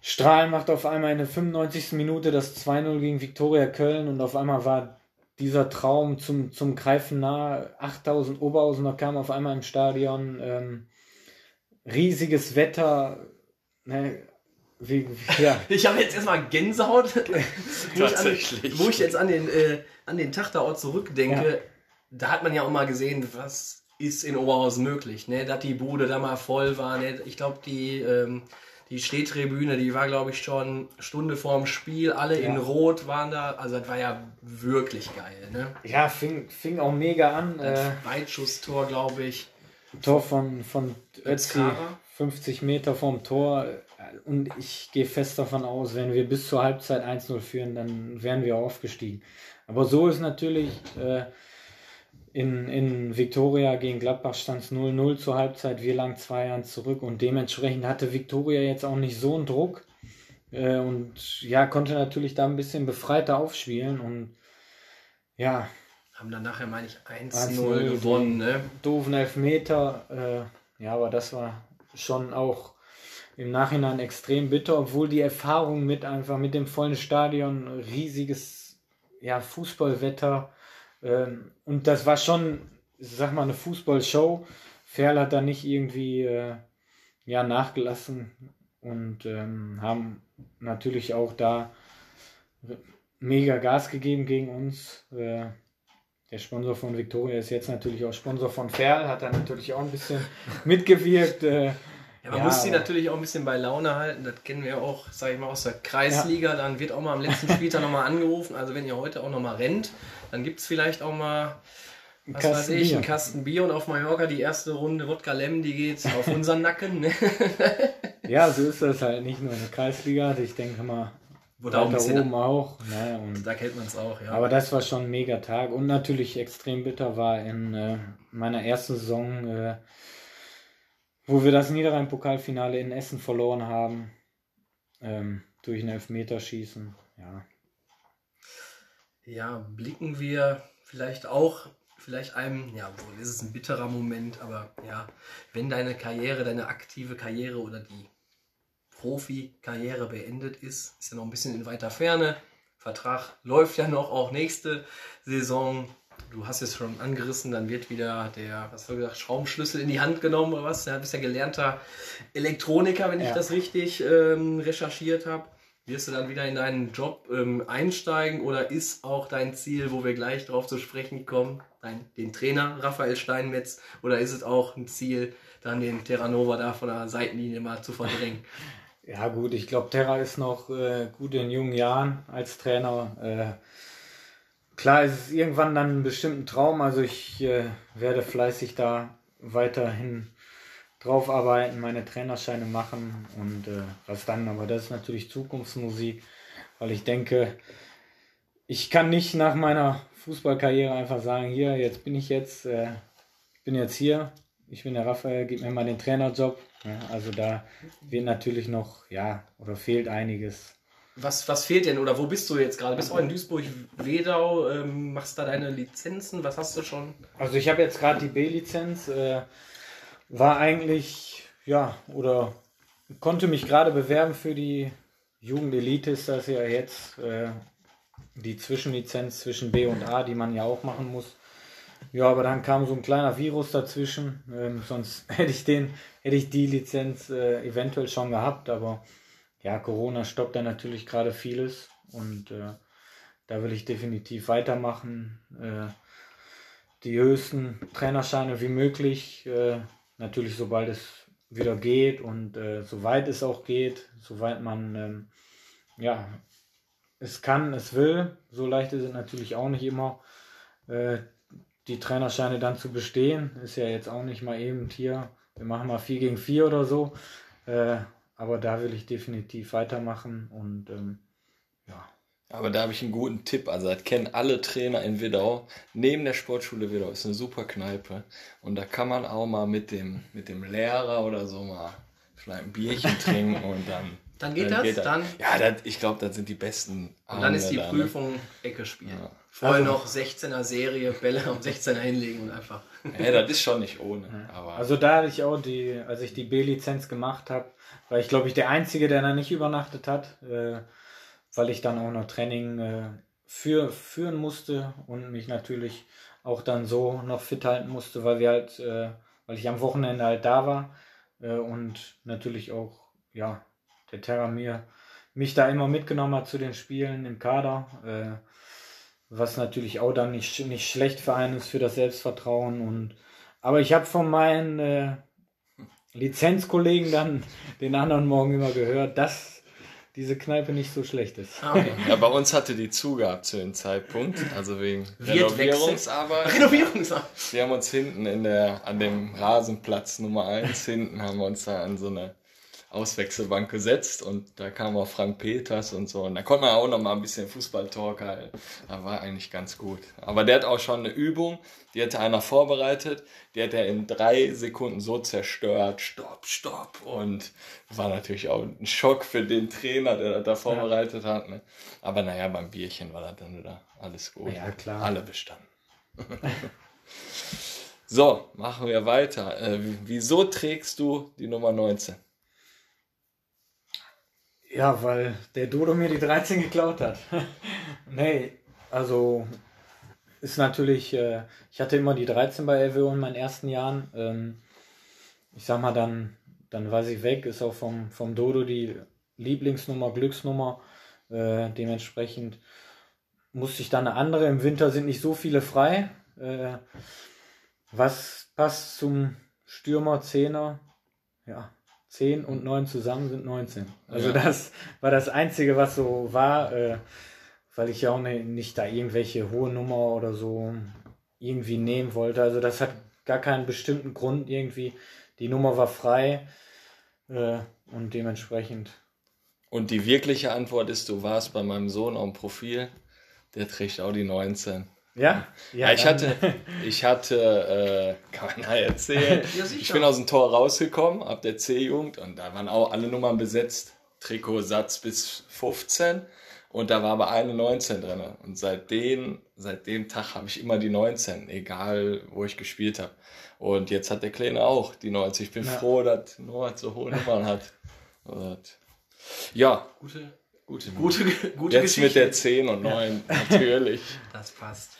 Strahlen macht auf einmal in der 95. Minute das 2-0 gegen Viktoria Köln und auf einmal war dieser Traum zum, zum Greifen nahe. 8000 Oberhausener kamen auf einmal im Stadion. Ähm, riesiges Wetter. Ne, wie, ja. ich habe jetzt erstmal Gänsehaut, wo, ich, an, wo ich jetzt an den, äh, an den Tag da auch zurückdenke. Ja. Da hat man ja auch mal gesehen, was ist in Oberhausen möglich. Ne? Dass die Bude da mal voll war. Ne? Ich glaube, die. Ähm, die Stehtribüne, die war, glaube ich, schon Stunde vorm Spiel. Alle ja. in Rot waren da. Also, das war ja wirklich geil. Ne? Ja, fing, fing auch mega an. Äh, Weitschusstor, glaube ich. Tor von, von Ötzi, 50 Meter vom Tor. Und ich gehe fest davon aus, wenn wir bis zur Halbzeit 1-0 führen, dann wären wir aufgestiegen. Aber so ist natürlich. Äh, in, in Viktoria gegen Gladbach stand es 0-0 zur Halbzeit, wir lang 2-1 zurück und dementsprechend hatte Viktoria jetzt auch nicht so einen Druck äh, und ja, konnte natürlich da ein bisschen befreiter aufspielen und ja. Haben dann nachher, meine ich, 1-0 gewonnen, ne? Doofen Elfmeter, äh, ja, aber das war schon auch im Nachhinein extrem bitter, obwohl die Erfahrung mit einfach mit dem vollen Stadion, riesiges ja, Fußballwetter, ähm, und das war schon, sag mal, eine Fußballshow. Ferl hat da nicht irgendwie äh, ja, nachgelassen und ähm, haben natürlich auch da mega Gas gegeben gegen uns. Äh, der Sponsor von Victoria ist jetzt natürlich auch Sponsor von Ferl, hat da natürlich auch ein bisschen mitgewirkt. Äh, ja, man ja, muss sie natürlich auch ein bisschen bei Laune halten. Das kennen wir auch, sage ich mal, aus der Kreisliga. Ja. Dann wird auch mal am letzten Spieltag nochmal angerufen. Also wenn ihr heute auch nochmal rennt, dann gibt es vielleicht auch mal, was Kasten weiß ich, Bier. einen Kasten Bier und auf Mallorca die erste Runde Wodka Lem, die geht auf unseren Nacken. Ne? ja, so ist das halt nicht nur in der Kreisliga. Ich denke mal, da oben auch. Ne, und, da kennt man es auch, ja. Aber das war schon ein mega Tag und natürlich extrem bitter war in äh, meiner ersten Saison, äh, wo wir das Niederrhein-Pokalfinale in Essen verloren haben, ähm, durch ein Elfmeterschießen. Ja, ja, blicken wir vielleicht auch, vielleicht einem, ja, wohl ist es ein bitterer Moment, aber ja, wenn deine Karriere, deine aktive Karriere oder die Profi-Karriere beendet ist, ist ja noch ein bisschen in weiter Ferne. Vertrag läuft ja noch, auch nächste Saison. Du hast es schon angerissen, dann wird wieder der, was hast du gesagt, Schraubenschlüssel in die Hand genommen oder was? Du bist ja gelernter Elektroniker, wenn ja. ich das richtig ähm, recherchiert habe. Wirst du dann wieder in deinen Job ähm, einsteigen oder ist auch dein Ziel, wo wir gleich drauf zu sprechen kommen, dein, den Trainer Raphael Steinmetz oder ist es auch ein Ziel, dann den Terranova da von der Seitenlinie mal zu verdrängen? Ja gut, ich glaube, Terra ist noch äh, gut in jungen Jahren als Trainer. Äh, klar, es ist irgendwann dann ein bestimmter Traum, also ich äh, werde fleißig da weiterhin drauf arbeiten, meine Trainerscheine machen und äh, was dann. Aber das ist natürlich Zukunftsmusik, weil ich denke, ich kann nicht nach meiner Fußballkarriere einfach sagen, hier, jetzt bin ich jetzt, äh, bin jetzt hier, ich bin der Raphael, gib mir mal den Trainerjob. Ja, also da wird natürlich noch, ja, oder fehlt einiges. Was, was fehlt denn oder wo bist du jetzt gerade? Bist du in Duisburg-Wedau? Ähm, machst da deine Lizenzen? Was hast du schon? Also ich habe jetzt gerade die B-Lizenz. Äh, war eigentlich, ja, oder konnte mich gerade bewerben für die Jugendelite, ist das ja jetzt äh, die Zwischenlizenz zwischen B und A, die man ja auch machen muss. Ja, aber dann kam so ein kleiner Virus dazwischen. Ähm, sonst hätte ich den, hätte ich die Lizenz äh, eventuell schon gehabt, aber ja, Corona stoppt da natürlich gerade vieles und äh, da will ich definitiv weitermachen. Äh, die höchsten Trainerscheine wie möglich äh, natürlich sobald es wieder geht und äh, soweit es auch geht, soweit man ähm, ja es kann, es will, so leicht ist es natürlich auch nicht immer, äh, die Trainerscheine dann zu bestehen. Ist ja jetzt auch nicht mal eben hier wir machen mal 4 gegen 4 oder so. Aber da will ich definitiv weitermachen und ähm, ja. Aber da habe ich einen guten Tipp. Also, das kennen alle Trainer in Widau. Neben der Sportschule Widau ist eine super Kneipe. Und da kann man auch mal mit dem, mit dem Lehrer oder so mal vielleicht ein Bierchen trinken und dann. Dann geht das? Dann? Ja, das, ich glaube, das sind die besten. Und dann ist die da, ne? Prüfung Ecke spielen. Ja. Vorher noch 16er Serie, Bälle am 16er hinlegen und einfach. Ja, das ist schon nicht ohne. Aber Also da hatte ich auch die, als ich die B-Lizenz gemacht habe, war ich glaube ich der Einzige, der da nicht übernachtet hat, äh, weil ich dann auch noch Training äh, für, führen musste und mich natürlich auch dann so noch fit halten musste, weil wir halt, äh, weil ich am Wochenende halt da war äh, und natürlich auch, ja, der Terra mir mich da immer mitgenommen hat zu den Spielen im Kader, äh, was natürlich auch dann nicht, nicht schlecht für einen ist für das Selbstvertrauen und aber ich habe von meinen äh, Lizenzkollegen dann den anderen Morgen immer gehört, dass diese Kneipe nicht so schlecht ist. Ah, okay. ja, bei uns hatte die zugehabt zu dem Zeitpunkt. Also wegen Wird Renovierungsarbeit. Renovierungsarbeit. Wir haben uns hinten in der, an dem Rasenplatz Nummer 1, hinten haben wir uns da an so eine Auswechselbank gesetzt und da kam auch Frank Peters und so und da konnte man auch noch mal ein bisschen Fußballtalk halten. Da war eigentlich ganz gut. Aber der hat auch schon eine Übung, die hatte einer vorbereitet, die hat er in drei Sekunden so zerstört, stopp, stopp und war natürlich auch ein Schock für den Trainer, der das da vorbereitet hat. Ne? Aber naja, beim Bierchen war das dann wieder alles gut. Ja, klar. Alle bestanden. So, machen wir weiter. Äh, wieso trägst du die Nummer 19? Ja, weil der Dodo mir die 13 geklaut hat. nee, also ist natürlich, äh, ich hatte immer die 13 bei LWO in meinen ersten Jahren. Ähm, ich sag mal, dann, dann war sie weg, ist auch vom, vom Dodo die Lieblingsnummer, Glücksnummer. Äh, dementsprechend musste ich dann eine andere. Im Winter sind nicht so viele frei. Äh, was passt zum Stürmer, Zehner? Ja, 10 und 9 zusammen sind 19. Also Ja. das war das Einzige, was so war, äh, weil ich ja auch ne, nicht da irgendwelche hohe Nummer oder so irgendwie nehmen wollte. Also das hat gar keinen bestimmten Grund irgendwie. Die Nummer war frei äh, und dementsprechend. Und die wirkliche Antwort ist, du warst bei meinem Sohn auf dem Profil, der trägt auch die 19. Ja, Ja, ich dann- hatte, ich hatte, äh, kann man da erzählen, Ja, ich bin aus dem Tor rausgekommen, ab der C-Jugend und da waren auch alle Nummern besetzt, Trikotsatz bis 15 und da war aber eine 19 drin. Und seitdem, seit dem Tag habe ich immer die 19, egal wo ich gespielt habe. Und jetzt hat der Kleine auch die 19. Ich bin Ja. froh, dass Norbert so hohe Nummern hat. Und, ja, Gute, gute, gute, gute Jetzt Geschichte. mit der 10 und 9, natürlich. Das passt.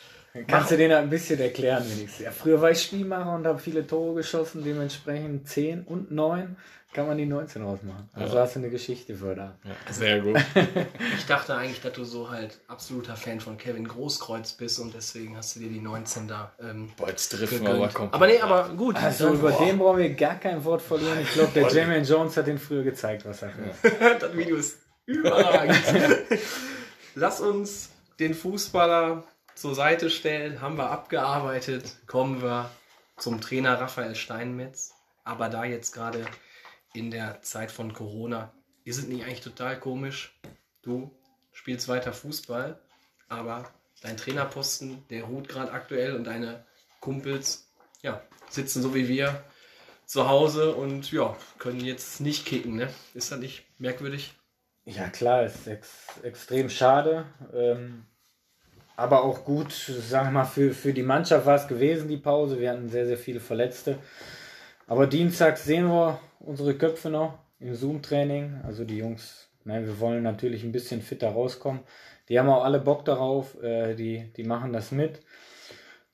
Kannst du denen ein bisschen erklären, wenigstens? Ja, früher war ich Spielmacher und habe viele Tore geschossen, dementsprechend 10 und 9 kann man die 19 rausmachen. Also Ja. hast du eine Geschichte für da. Ja, sehr gut. Ich dachte eigentlich, dass du so halt absoluter Fan von Kevin Großkreuz bist und deswegen hast du dir die 19 da ähm, Boah, jetzt driften wir aber komplett. Aber nee, aber gut. Also Dann- über den brauchen wir gar kein Wort verlieren. Ich glaube, der Jamie Jones hat den früher gezeigt, was er kann. das Video ist überragend. Lass uns den Fußballer zur Seite stellen. Haben wir abgearbeitet. Kommen wir zum Trainer Raphael Steinmetz. Aber da jetzt gerade in der Zeit von Corona, ist es nicht eigentlich total komisch? Du spielst weiter Fußball, aber dein Trainerposten, der ruht gerade aktuell und deine Kumpels, ja, sitzen so wie wir zu Hause und ja, können jetzt nicht kicken, ne? Ist das nicht merkwürdig? Ja, klar, ist ex extrem schade. Ähm, aber auch gut, sagen wir mal, für, für die Mannschaft war es gewesen, die Pause. Wir hatten sehr, sehr viele Verletzte. Aber dienstags sehen wir unsere Köpfe noch im Zoom-Training. Also die Jungs, ne, wir wollen natürlich ein bisschen fitter rauskommen. Die haben auch alle Bock darauf. Äh, die, die machen das mit.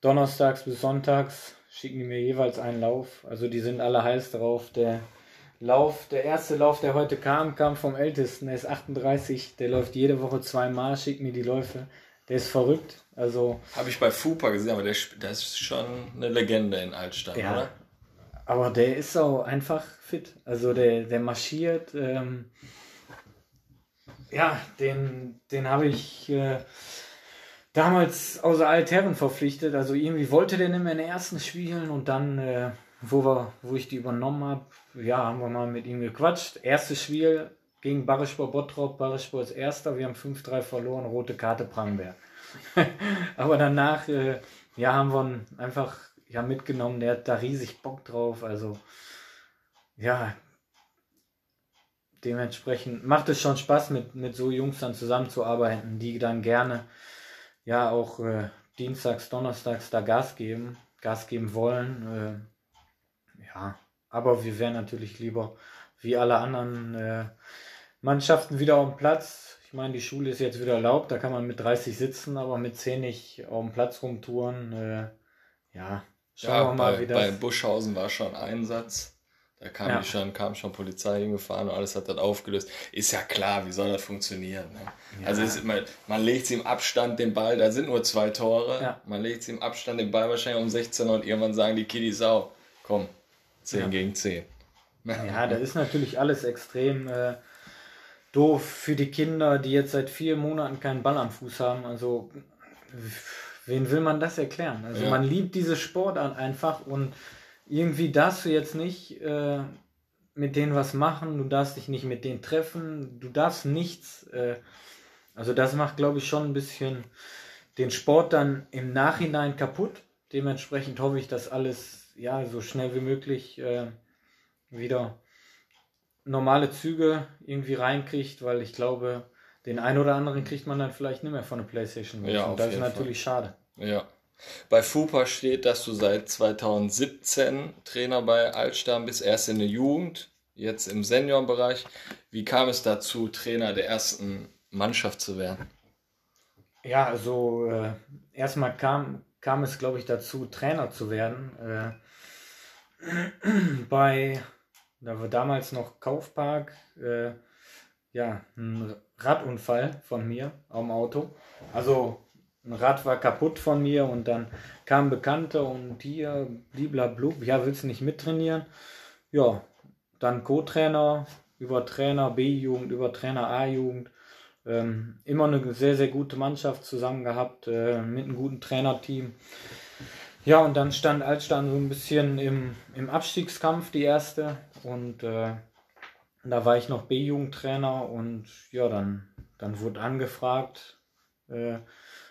Donnerstags bis sonntags schicken die mir jeweils einen Lauf. Also die sind alle heiß drauf. Der Lauf, der erste Lauf, der heute kam, kam vom Ältesten. Der ist 38. Der läuft jede Woche zweimal, schickt mir die Läufe. Der ist verrückt. Also, Habe ich bei Fupa gesehen, aber der, das ist schon eine Legende in Altstadt, Ja. oder? aber der ist auch einfach fit. Also der, der marschiert. Ähm, ja, den, den habe ich äh, damals außer Altherren verpflichtet. Also irgendwie wollte der nicht mehr in der ersten spielen und dann äh, wo, wir, wo ich die übernommen habe, ja, haben wir mal mit ihm gequatscht. Erstes Spiel gegen Barispor Bottrop, Barispor ist Erster, wir haben 5-3 verloren, rote Karte Prangenberg. Aber danach, äh, ja, haben wir ihn einfach ja, mitgenommen, der hat da riesig Bock drauf, also ja, dementsprechend macht es schon Spaß, mit, mit so Jungs dann zusammenzuarbeiten, die dann gerne ja auch äh, dienstags, donnerstags da Gas geben, Gas geben wollen. Äh, ja, aber wir wären natürlich lieber wie alle anderen äh, Mannschaften wieder auf dem Platz. Ich meine, die Schule ist jetzt wieder erlaubt, da kann man mit 30 sitzen, aber mit 10 nicht auf dem Platz rumtouren. Äh, ja, schauen ja, wir mal, bei, wie das. Bei Buschhausen war schon Einsatz. Da kam, ja. schon, kam schon Polizei hingefahren und alles hat das aufgelöst. Ist ja klar, wie soll das funktionieren? Ne? Ja. Also ist, man, man legt sie im Abstand den Ball, da sind nur zwei Tore. Ja. Man legt sie im Abstand den Ball wahrscheinlich um 16 und irgendwann sagen die Kiddies auch, komm, 10 gegen 10. Ja, da ist natürlich alles extrem äh, doof für die Kinder, die jetzt seit vier Monaten keinen Ball am Fuß haben. Also, wen will man das erklären? Also, man liebt diese Sportart einfach und irgendwie darfst du jetzt nicht äh, mit denen was machen, du darfst dich nicht mit denen treffen, du darfst nichts. Äh, also das macht, glaube ich, schon ein bisschen den Sport dann im Nachhinein kaputt. Dementsprechend hoffe ich, dass alles ja so schnell wie möglich äh, wieder normale Züge irgendwie reinkriegt, weil ich glaube, den einen oder anderen kriegt man dann vielleicht nicht mehr von der PlayStation. Ja, und das ist natürlich Fall. schade. Ja. Bei FUPA steht, dass du seit 2017 Trainer bei Altstamm bist, erst in der Jugend, jetzt im Seniorenbereich. Wie kam es dazu, Trainer der ersten Mannschaft zu werden? Ja, also äh, erstmal kam, kam es, glaube ich, dazu, Trainer zu werden. Äh, bei, da war damals noch Kaufpark, äh, ja, ein Radunfall von mir am Auto. Also ein Rad war kaputt von mir und dann kam Bekannte und hier, bliblablub, ja, willst du nicht mittrainieren? Ja, dann Co-Trainer, über Trainer B-Jugend, über Trainer A-Jugend. Ähm, immer eine sehr, sehr gute Mannschaft zusammen gehabt, äh, mit einem guten Trainerteam. Ja, und dann stand Altstein so ein bisschen im, im Abstiegskampf, die erste. Und äh, da war ich noch B-Jugendtrainer und ja, dann, dann wurde angefragt, äh,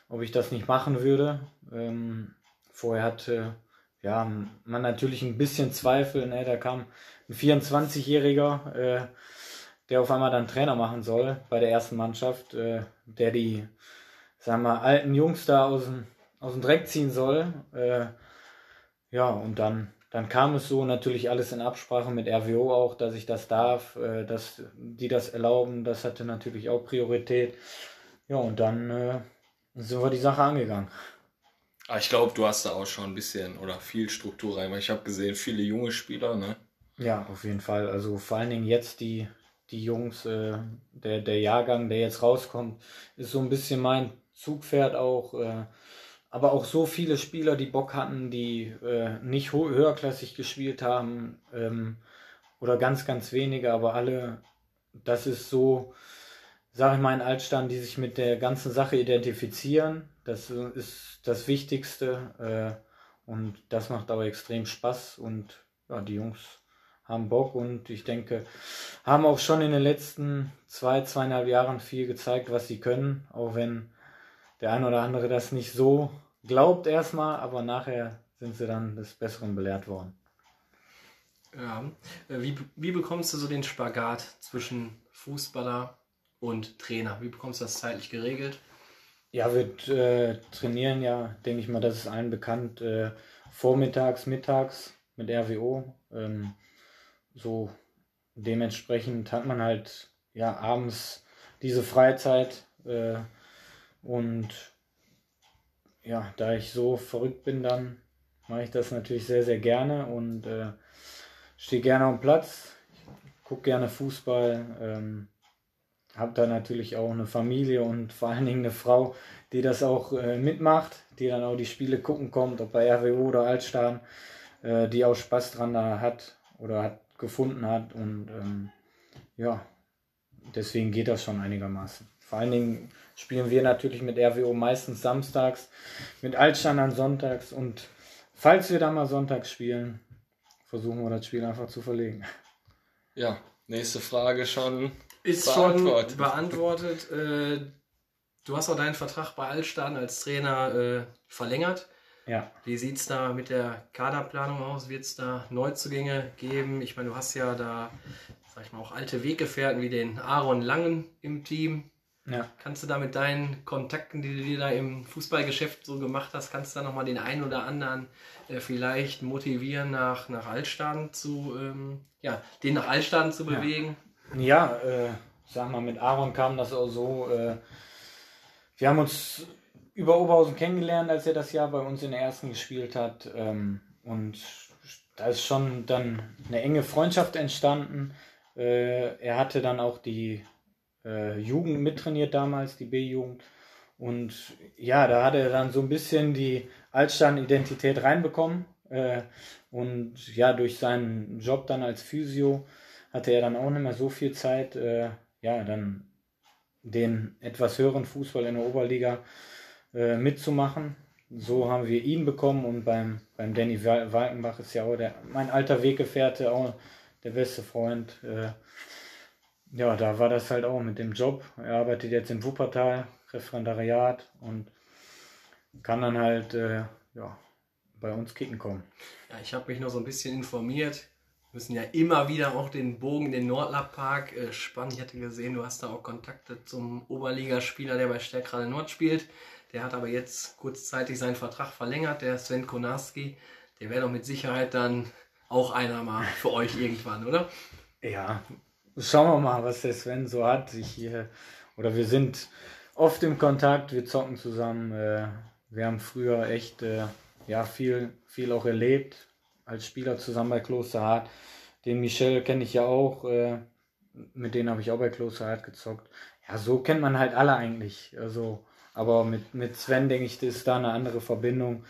ob ich das nicht machen würde. Ähm, vorher hatte ja, man natürlich ein bisschen Zweifel. Ne? Da kam ein 24-Jähriger, äh, der auf einmal dann Trainer machen soll bei der ersten Mannschaft, äh, der die, sagen wir, alten Jungs da aus dem, aus dem Dreck ziehen soll. Äh, ja, und dann, dann kam es so natürlich alles in Absprache mit RWO auch, dass ich das darf, äh, dass die das erlauben. Das hatte natürlich auch Priorität. Ja, und dann äh, so war die Sache angegangen. Ah, ich glaube, du hast da auch schon ein bisschen oder viel Struktur rein, weil ich habe gesehen, viele junge Spieler, ne? Ja, auf jeden Fall. Also vor allen Dingen jetzt die, die Jungs, äh, der, der Jahrgang, der jetzt rauskommt, ist so ein bisschen mein Zugpferd auch. Äh, aber auch so viele Spieler, die Bock hatten, die äh, nicht höherklassig gespielt haben ähm, oder ganz, ganz wenige, aber alle, das ist so, sage ich mal, in Altstand, die sich mit der ganzen Sache identifizieren. Das ist das Wichtigste äh, und das macht aber extrem Spaß und ja, die Jungs haben Bock und ich denke, haben auch schon in den letzten zwei, zweieinhalb Jahren viel gezeigt, was sie können, auch wenn der ein oder andere das nicht so glaubt erstmal, aber nachher sind sie dann des Besseren belehrt worden. Ja, äh, wie, wie bekommst du so den Spagat zwischen Fußballer und Trainer? Wie bekommst du das zeitlich geregelt? Ja, wir äh, trainieren ja, denke ich mal, das ist allen bekannt, äh, vormittags, mittags mit RWO. Ähm, so dementsprechend hat man halt ja abends diese Freizeit äh, und ja, da ich so verrückt bin, dann mache ich das natürlich sehr, sehr gerne und äh, stehe gerne am Platz, gucke gerne Fußball. Ähm, habe da natürlich auch eine Familie und vor allen Dingen eine Frau, die das auch äh, mitmacht, die dann auch die Spiele gucken kommt, ob bei RWO oder Altstaden, äh, die auch Spaß dran da hat oder hat gefunden hat und ähm, ja, deswegen geht das schon einigermaßen. Vor allen Dingen spielen wir natürlich mit RWO meistens samstags, mit Altstein an sonntags und falls wir da mal sonntags spielen, versuchen wir das Spiel einfach zu verlegen. Ja, nächste Frage schon Ist beantwortet. schon beantwortet. Äh, du hast auch deinen Vertrag bei Altstaden als Trainer äh, verlängert. Ja, Wie sieht es da mit der Kaderplanung aus? Wird es da Neuzugänge geben? Ich meine, du hast ja da, sag ich mal, auch alte Weggefährten wie den Aaron Langen im Team. Ja. Kannst du da mit deinen Kontakten, die du dir da im Fußballgeschäft so gemacht hast, kannst du da nochmal den einen oder anderen äh, vielleicht motivieren, nach, nach Altstaden zu, ähm, ja, den nach Altstaden zu Ja. bewegen? Ja, äh, sag mal, mit Aaron kam das auch so. Äh, wir haben uns über Oberhausen kennengelernt, als er das Jahr bei uns in der ersten gespielt hat. Ähm, und da ist schon dann eine enge Freundschaft entstanden. Äh, er hatte dann auch die äh, Jugend mittrainiert damals, die B-Jugend. Und ja, da hat er dann so ein bisschen die Altstadt-Identität reinbekommen. Äh, und ja, durch seinen Job dann als Physio hatte er dann auch nicht mehr so viel Zeit, äh, ja, dann den etwas höheren Fußball in der Oberliga äh, mitzumachen. So haben wir ihn bekommen und beim, beim Danny Wal- Walkenbach ist ja auch der, mein alter Weggefährte, auch der beste Freund. Ja, da war das halt auch mit dem Job. Er arbeitet jetzt in Wuppertal, Referendariat und kann dann halt äh, ja, bei uns kicken kommen. Ja, ich habe mich noch so ein bisschen informiert. Wir müssen ja immer wieder auch den Bogen in den Nordlab-Park äh, spannen. Ich hatte gesehen, du hast da auch Kontakte zum Oberligaspieler, der bei Stärkrade Nord spielt. Der hat aber jetzt kurzzeitig seinen Vertrag verlängert, der Sven Konarski. Der wäre doch mit Sicherheit dann auch einer mal für euch irgendwann, oder? Ja, schauen wir mal, was der Sven so hat. Ich, äh, oder wir sind oft im Kontakt, wir zocken zusammen. Äh, wir haben früher echt äh, ja, viel, viel auch erlebt als Spieler zusammen bei Klosterhardt. Den Michel kenne ich ja auch, äh, mit denen habe ich auch bei Klosterhardt gezockt. Ja, so kennt man halt alle eigentlich. Also, aber mit, mit Sven denke ich, ist da eine andere Verbindung.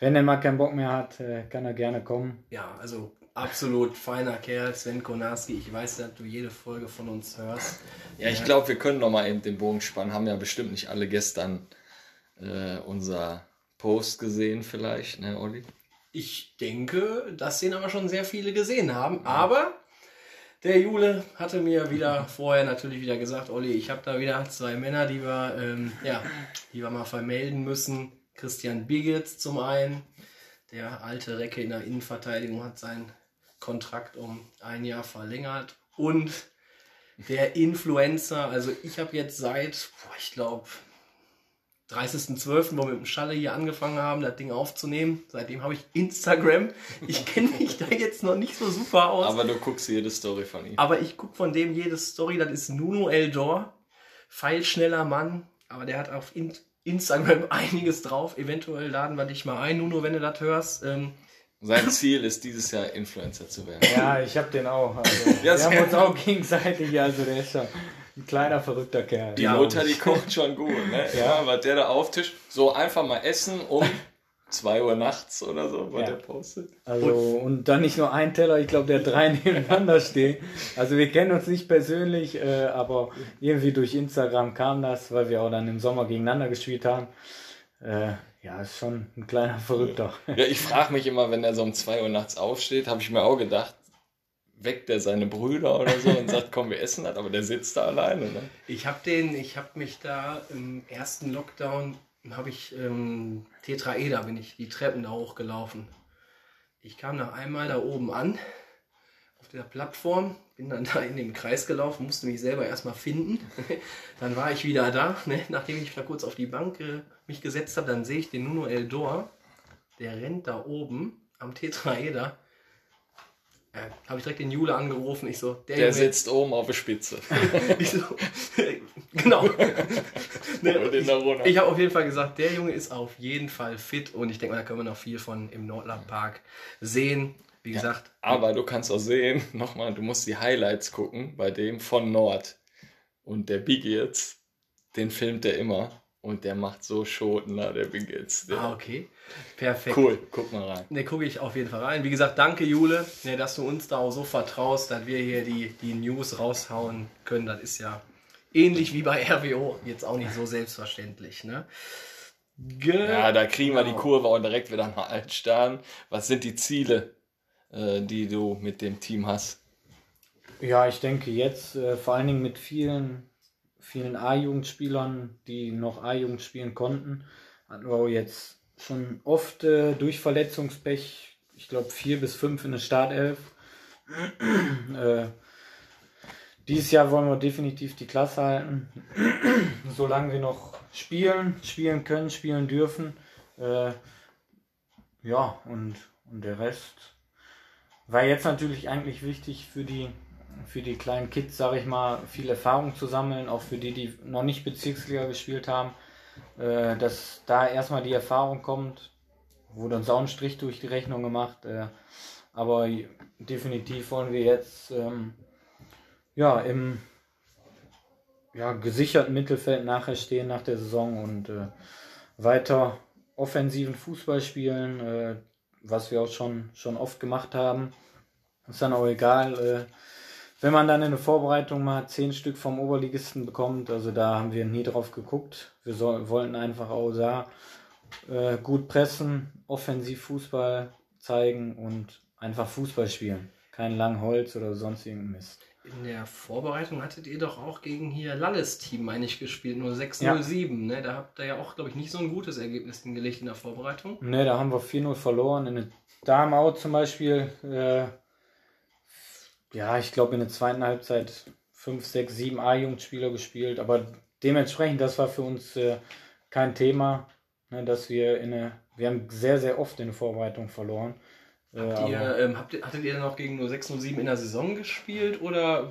Wenn er mal keinen Bock mehr hat, äh, kann er gerne kommen. Ja, also absolut feiner Kerl, Sven Konarski. Ich weiß, dass du jede Folge von uns hörst. Ja, ich glaube, wir können noch mal eben den Bogen spannen. Haben ja bestimmt nicht alle gestern äh, unser Post gesehen, vielleicht, ne, Olli? Ich denke, dass den aber schon sehr viele gesehen haben. Aber der Jule hatte mir wieder vorher natürlich wieder gesagt, Olli, ich habe da wieder zwei Männer, die wir, ähm, ja, die wir mal vermelden müssen. Christian Bigitz zum einen, der alte Recke in der Innenverteidigung hat seinen Kontrakt um ein Jahr verlängert. Und der Influencer, also ich habe jetzt seit, boah, ich glaube, 30.12., wo wir mit dem Schalle hier angefangen haben, das Ding aufzunehmen. Seitdem habe ich Instagram. Ich kenne mich da jetzt noch nicht so super aus. Aber du guckst jede Story von ihm. Aber ich gucke von dem jede Story, das ist Nuno Eldor. Feilschneller Mann, aber der hat auf In Instagram einiges drauf. Eventuell laden wir dich mal ein, Nuno, wenn du das hörst. Ähm, Sein Ziel ist dieses Jahr Influencer zu werden. Ja, ich hab den auch. Also, Ja, wir haben uns auch gegenseitig, also der ist schon ein kleiner verrückter Kerl. Die Ja, Mutter, die kocht schon gut, ne? Ja, was der da auftischt. So einfach mal essen um 2 Uhr nachts oder so, was Ja. der postet. Also, und dann nicht nur ein Teller, ich glaube, der drei nebeneinander stehen. Also wir kennen uns nicht persönlich, äh, aber irgendwie durch Instagram kam das, weil wir auch dann im Sommer gegeneinander gespielt haben. Äh, ja, ist schon ein kleiner Verrückter. Ja, ich frage mich immer, wenn er so um 2 Uhr nachts aufsteht, habe ich mir auch gedacht, weckt er seine Brüder oder so und sagt, komm, wir essen das, aber der sitzt da alleine, ne? ich habe den, ich habe mich da im ersten Lockdown, habe ich ähm, Tetraeder, bin ich die Treppen da hochgelaufen. Ich kam nach einmal da oben an, auf der Plattform, bin dann da in den Kreis gelaufen, musste mich selber erstmal finden. dann war ich wieder da, ne? nachdem ich da kurz auf die Bank äh, mich gesetzt habe, dann sehe ich den Nuno Eldor, der rennt da oben am Tetraeder. Äh, habe ich direkt den Jule angerufen. Ich so, Der Junge- sitzt oben auf der Spitze. ich so, genau. Ne, ich der ich habe auf jeden Fall gesagt, der Junge ist auf jeden Fall fit und ich denke mal, da können wir noch viel von im Nordland Park sehen. Wie gesagt, Aber du kannst auch sehen, nochmal, du musst die Highlights gucken bei dem von Nord. Und der Big jetzt, den filmt er immer. Und der macht so Schoten, na, der Big jetzt. Der, ah, okay. Perfekt. Cool, guck mal rein. Ne, gucke ich auf jeden Fall rein. Wie gesagt, danke Jule, ne, dass du uns da auch so vertraust, dass wir hier die, die News raushauen können. Das ist ja ähnlich wie bei RWO jetzt auch nicht so selbstverständlich. Ne? Ge Ja, da kriegen wir die Genau. Kurve auch direkt wieder nach Altstern. Was sind die Ziele äh, die du mit dem Team hast? Ja, ich denke jetzt äh, vor allen Dingen mit vielen, vielen A-Jugendspielern, die noch A-Jugend spielen konnten, hatten wir jetzt schon oft äh, durch Verletzungspech, ich glaube vier bis fünf in der Startelf. äh, dieses Jahr wollen wir definitiv die Klasse halten, solange wir noch spielen, spielen können, spielen dürfen. Äh, ja, und, und der Rest war jetzt natürlich eigentlich wichtig für die, für die kleinen Kids, sage ich mal, viel Erfahrung zu sammeln, auch für die, die noch nicht Bezirksliga gespielt haben, äh, dass da erstmal die Erfahrung kommt. Wurde uns auch ein Strich durch die Rechnung gemacht, äh, aber definitiv wollen wir jetzt ähm, ja, im ja, gesicherten Mittelfeld nachher stehen nach der Saison und äh, weiter offensiven Fußball spielen, äh, was wir auch schon, schon oft gemacht haben. Ist dann auch egal, äh, wenn man dann in der Vorbereitung mal zehn Stück vom Oberligisten bekommt. Also da haben wir nie drauf geguckt. Wir so, wollten einfach auch da äh, gut pressen, offensiv Fußball zeigen und einfach Fußball spielen. Kein Langholz oder sonst irgendein Mist. In der Vorbereitung hattet ihr doch auch gegen hier Lalles Team, meine ich, gespielt, nur 6-0-7. Ja. Ne? Da habt ihr ja auch, glaube ich, nicht so ein gutes Ergebnis hingelegt in der Vorbereitung. Ne, da haben wir 4-0 verloren. In der Damenau zum Beispiel, äh, ja, ich glaube in der zweiten Halbzeit 5, 6, 7 A-Jugendspieler gespielt. Aber dementsprechend, das war für uns äh, kein Thema, ne, dass wir in eine, wir haben sehr, sehr oft in der Vorbereitung verloren. Habt ihr, ähm, habt hattet ihr noch gegen nur 607 in der Saison gespielt oder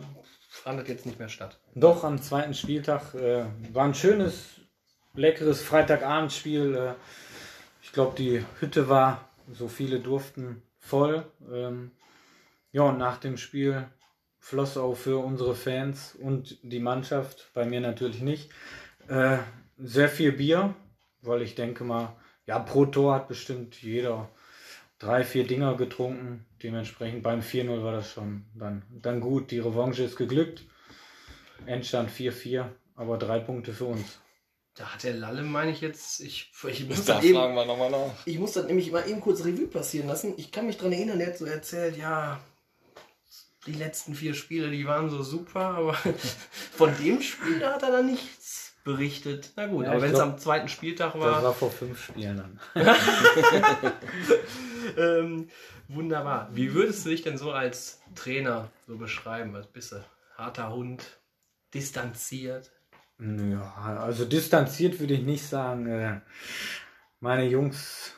fand das jetzt nicht mehr statt? Doch, am zweiten Spieltag äh, war ein schönes, leckeres Freitagabendspiel. Äh, ich glaube, die Hütte war, so viele durften, voll. Ähm, ja, und nach dem Spiel floss auch für unsere Fans und die Mannschaft, bei mir natürlich nicht, äh, sehr viel Bier, weil ich denke mal, ja, pro Tor hat bestimmt jeder drei, vier Dinger getrunken. Dementsprechend beim 4-0 war das schon dann, dann gut. Die Revanche ist geglückt. Endstand 4-4, aber drei Punkte für uns. Da hat der Lalle, meine ich jetzt, ich, ich muss da eben, fragen wir nochmal nach. Ich muss das nämlich mal eben kurz Revue passieren lassen. Ich kann mich daran erinnern, er hat so erzählt, ja, die letzten vier Spiele, die waren so super, aber von dem Spiel hat er dann nichts berichtet. Na gut, ja, aber wenn es am zweiten Spieltag war. Das war vor fünf Spielen dann. ähm, wunderbar. Wie würdest du dich denn so als Trainer so beschreiben? Was bist du? Harter Hund, distanziert? Ja, also distanziert würde ich nicht sagen. Äh, meine Jungs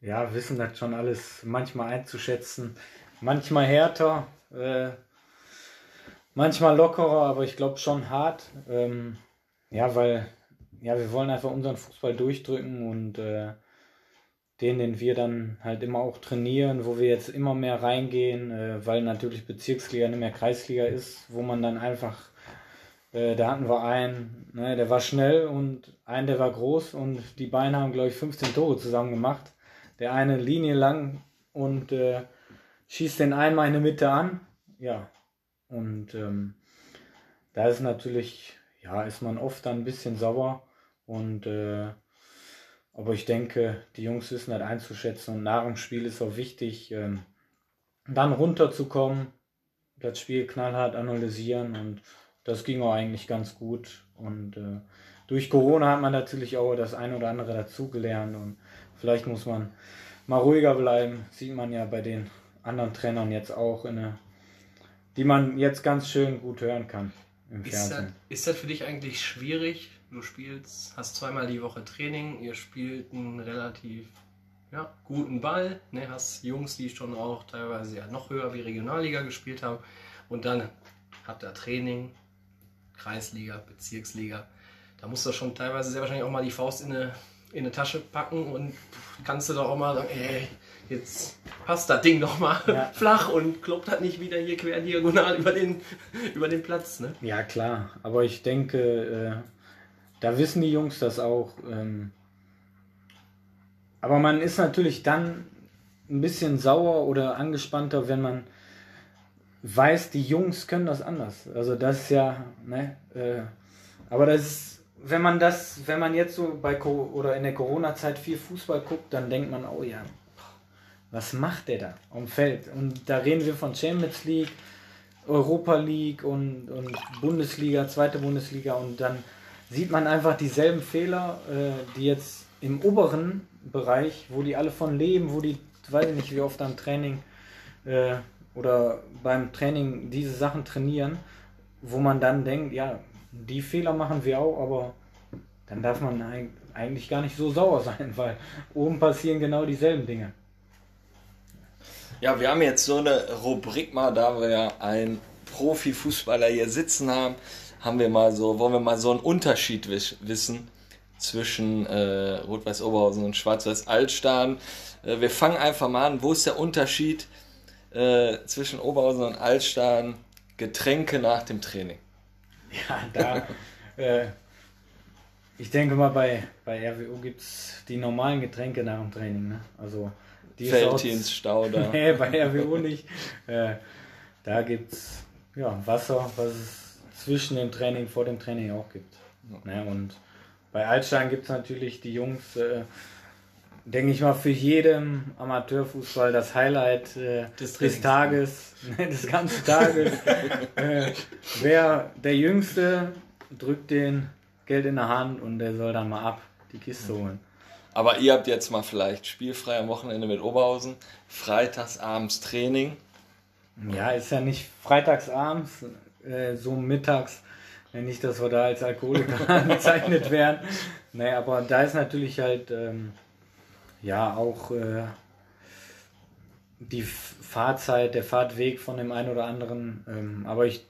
ja, wissen das schon alles manchmal einzuschätzen. Manchmal härter, äh, manchmal lockerer, aber ich glaube schon hart. Ähm, ja, weil ja, wir wollen einfach unseren Fußball durchdrücken und äh, den, den wir dann halt immer auch trainieren, wo wir jetzt immer mehr reingehen, äh, weil natürlich Bezirksliga nicht mehr Kreisliga ist, wo man dann einfach, äh, da hatten wir einen, ne, der war schnell und einen, der war groß und die beiden haben, glaube ich, 15 Tore zusammen gemacht. Der eine Linie lang und äh, schießt den einmal in der Mitte an. Ja, und ähm, da ist natürlich, ja, ist man oft dann ein bisschen sauer und äh, aber ich denke, die Jungs wissen das einzuschätzen und nach dem Spiel ist auch wichtig, ähm, dann runterzukommen, das Spiel knallhart analysieren und das ging auch eigentlich ganz gut. Und äh, durch Corona hat man natürlich auch das ein oder andere dazugelernt und vielleicht muss man mal ruhiger bleiben. Sieht man ja bei den anderen Trainern jetzt auch, eine, die man jetzt ganz schön gut hören kann im ist Fernsehen. Das, ist das für dich eigentlich schwierig, du spielst, hast zweimal die Woche Training, ihr spielt einen relativ ja, guten Ball, ne, hast Jungs, die schon auch teilweise ja noch höher wie Regionalliga gespielt haben und dann habt ihr Training, Kreisliga, Bezirksliga. Da musst du schon teilweise sehr wahrscheinlich auch mal die Faust in eine, in eine Tasche packen und kannst du doch auch mal sagen, ey, jetzt passt das Ding doch mal ja. flach und kloppt das nicht wieder hier quer diagonal über den, über den Platz. Ne? Ja, klar. Aber ich denke, äh, da wissen die Jungs das auch. Ähm, aber man ist natürlich dann ein bisschen sauer oder angespannter, wenn man weiß, die Jungs können das anders. Also das ist ja, ne, äh, aber das ist, wenn man das, wenn man jetzt so bei Co oder in der Corona-Zeit viel Fußball guckt, dann denkt man, oh ja, was macht der da am Feld? Und da reden wir von Champions League, Europa League und, und Bundesliga, zweite Bundesliga und dann sieht man einfach dieselben Fehler, äh, die jetzt im oberen Bereich, wo die alle von leben, wo die, weiß ich nicht, wie oft am Training äh, oder beim Training diese Sachen trainieren, wo man dann denkt, ja, die Fehler machen wir auch, aber dann darf man eigentlich gar nicht so sauer sein, weil oben passieren genau dieselben Dinge. Ja, wir haben jetzt so eine Rubrik mal, da wir ja einen Profifußballer hier sitzen haben, haben wir mal so, wollen wir mal so einen Unterschied wissen zwischen äh, Rot-Weiß Oberhausen und Schwarz-Weiß Altstaden. Äh, wir fangen einfach mal an. Wo ist der Unterschied äh, zwischen Oberhausen und Altstaden? Getränke nach dem Training. Ja, da. Äh, ich denke mal, bei, bei RWO gibt es die normalen Getränke nach dem Training. Ne? Also die Feltins, Stauder. nee, bei RWO nicht. Äh, da gibt es ja, Wasser, was es zwischen dem Training, vor dem Training auch gibt. Ja. Ne? Und bei Altstein gibt es natürlich die Jungs, äh, denke ich mal, für jeden Amateurfußball das Highlight äh, des, des, Tages, des ganzen Tages. äh, wer der Jüngste drückt den Geld in der Hand und der soll dann mal ab die Kiste holen. Aber ihr habt jetzt mal vielleicht spielfrei am Wochenende mit Oberhausen, freitags abends Training. Ja, ist ja nicht freitags abends, äh, so mittags ja, nicht, dass wir da als Alkoholiker bezeichnet werden. Nee, aber da ist natürlich halt ähm, ja auch äh, die Fahrzeit, der Fahrtweg von dem einen oder anderen. Ähm, aber ich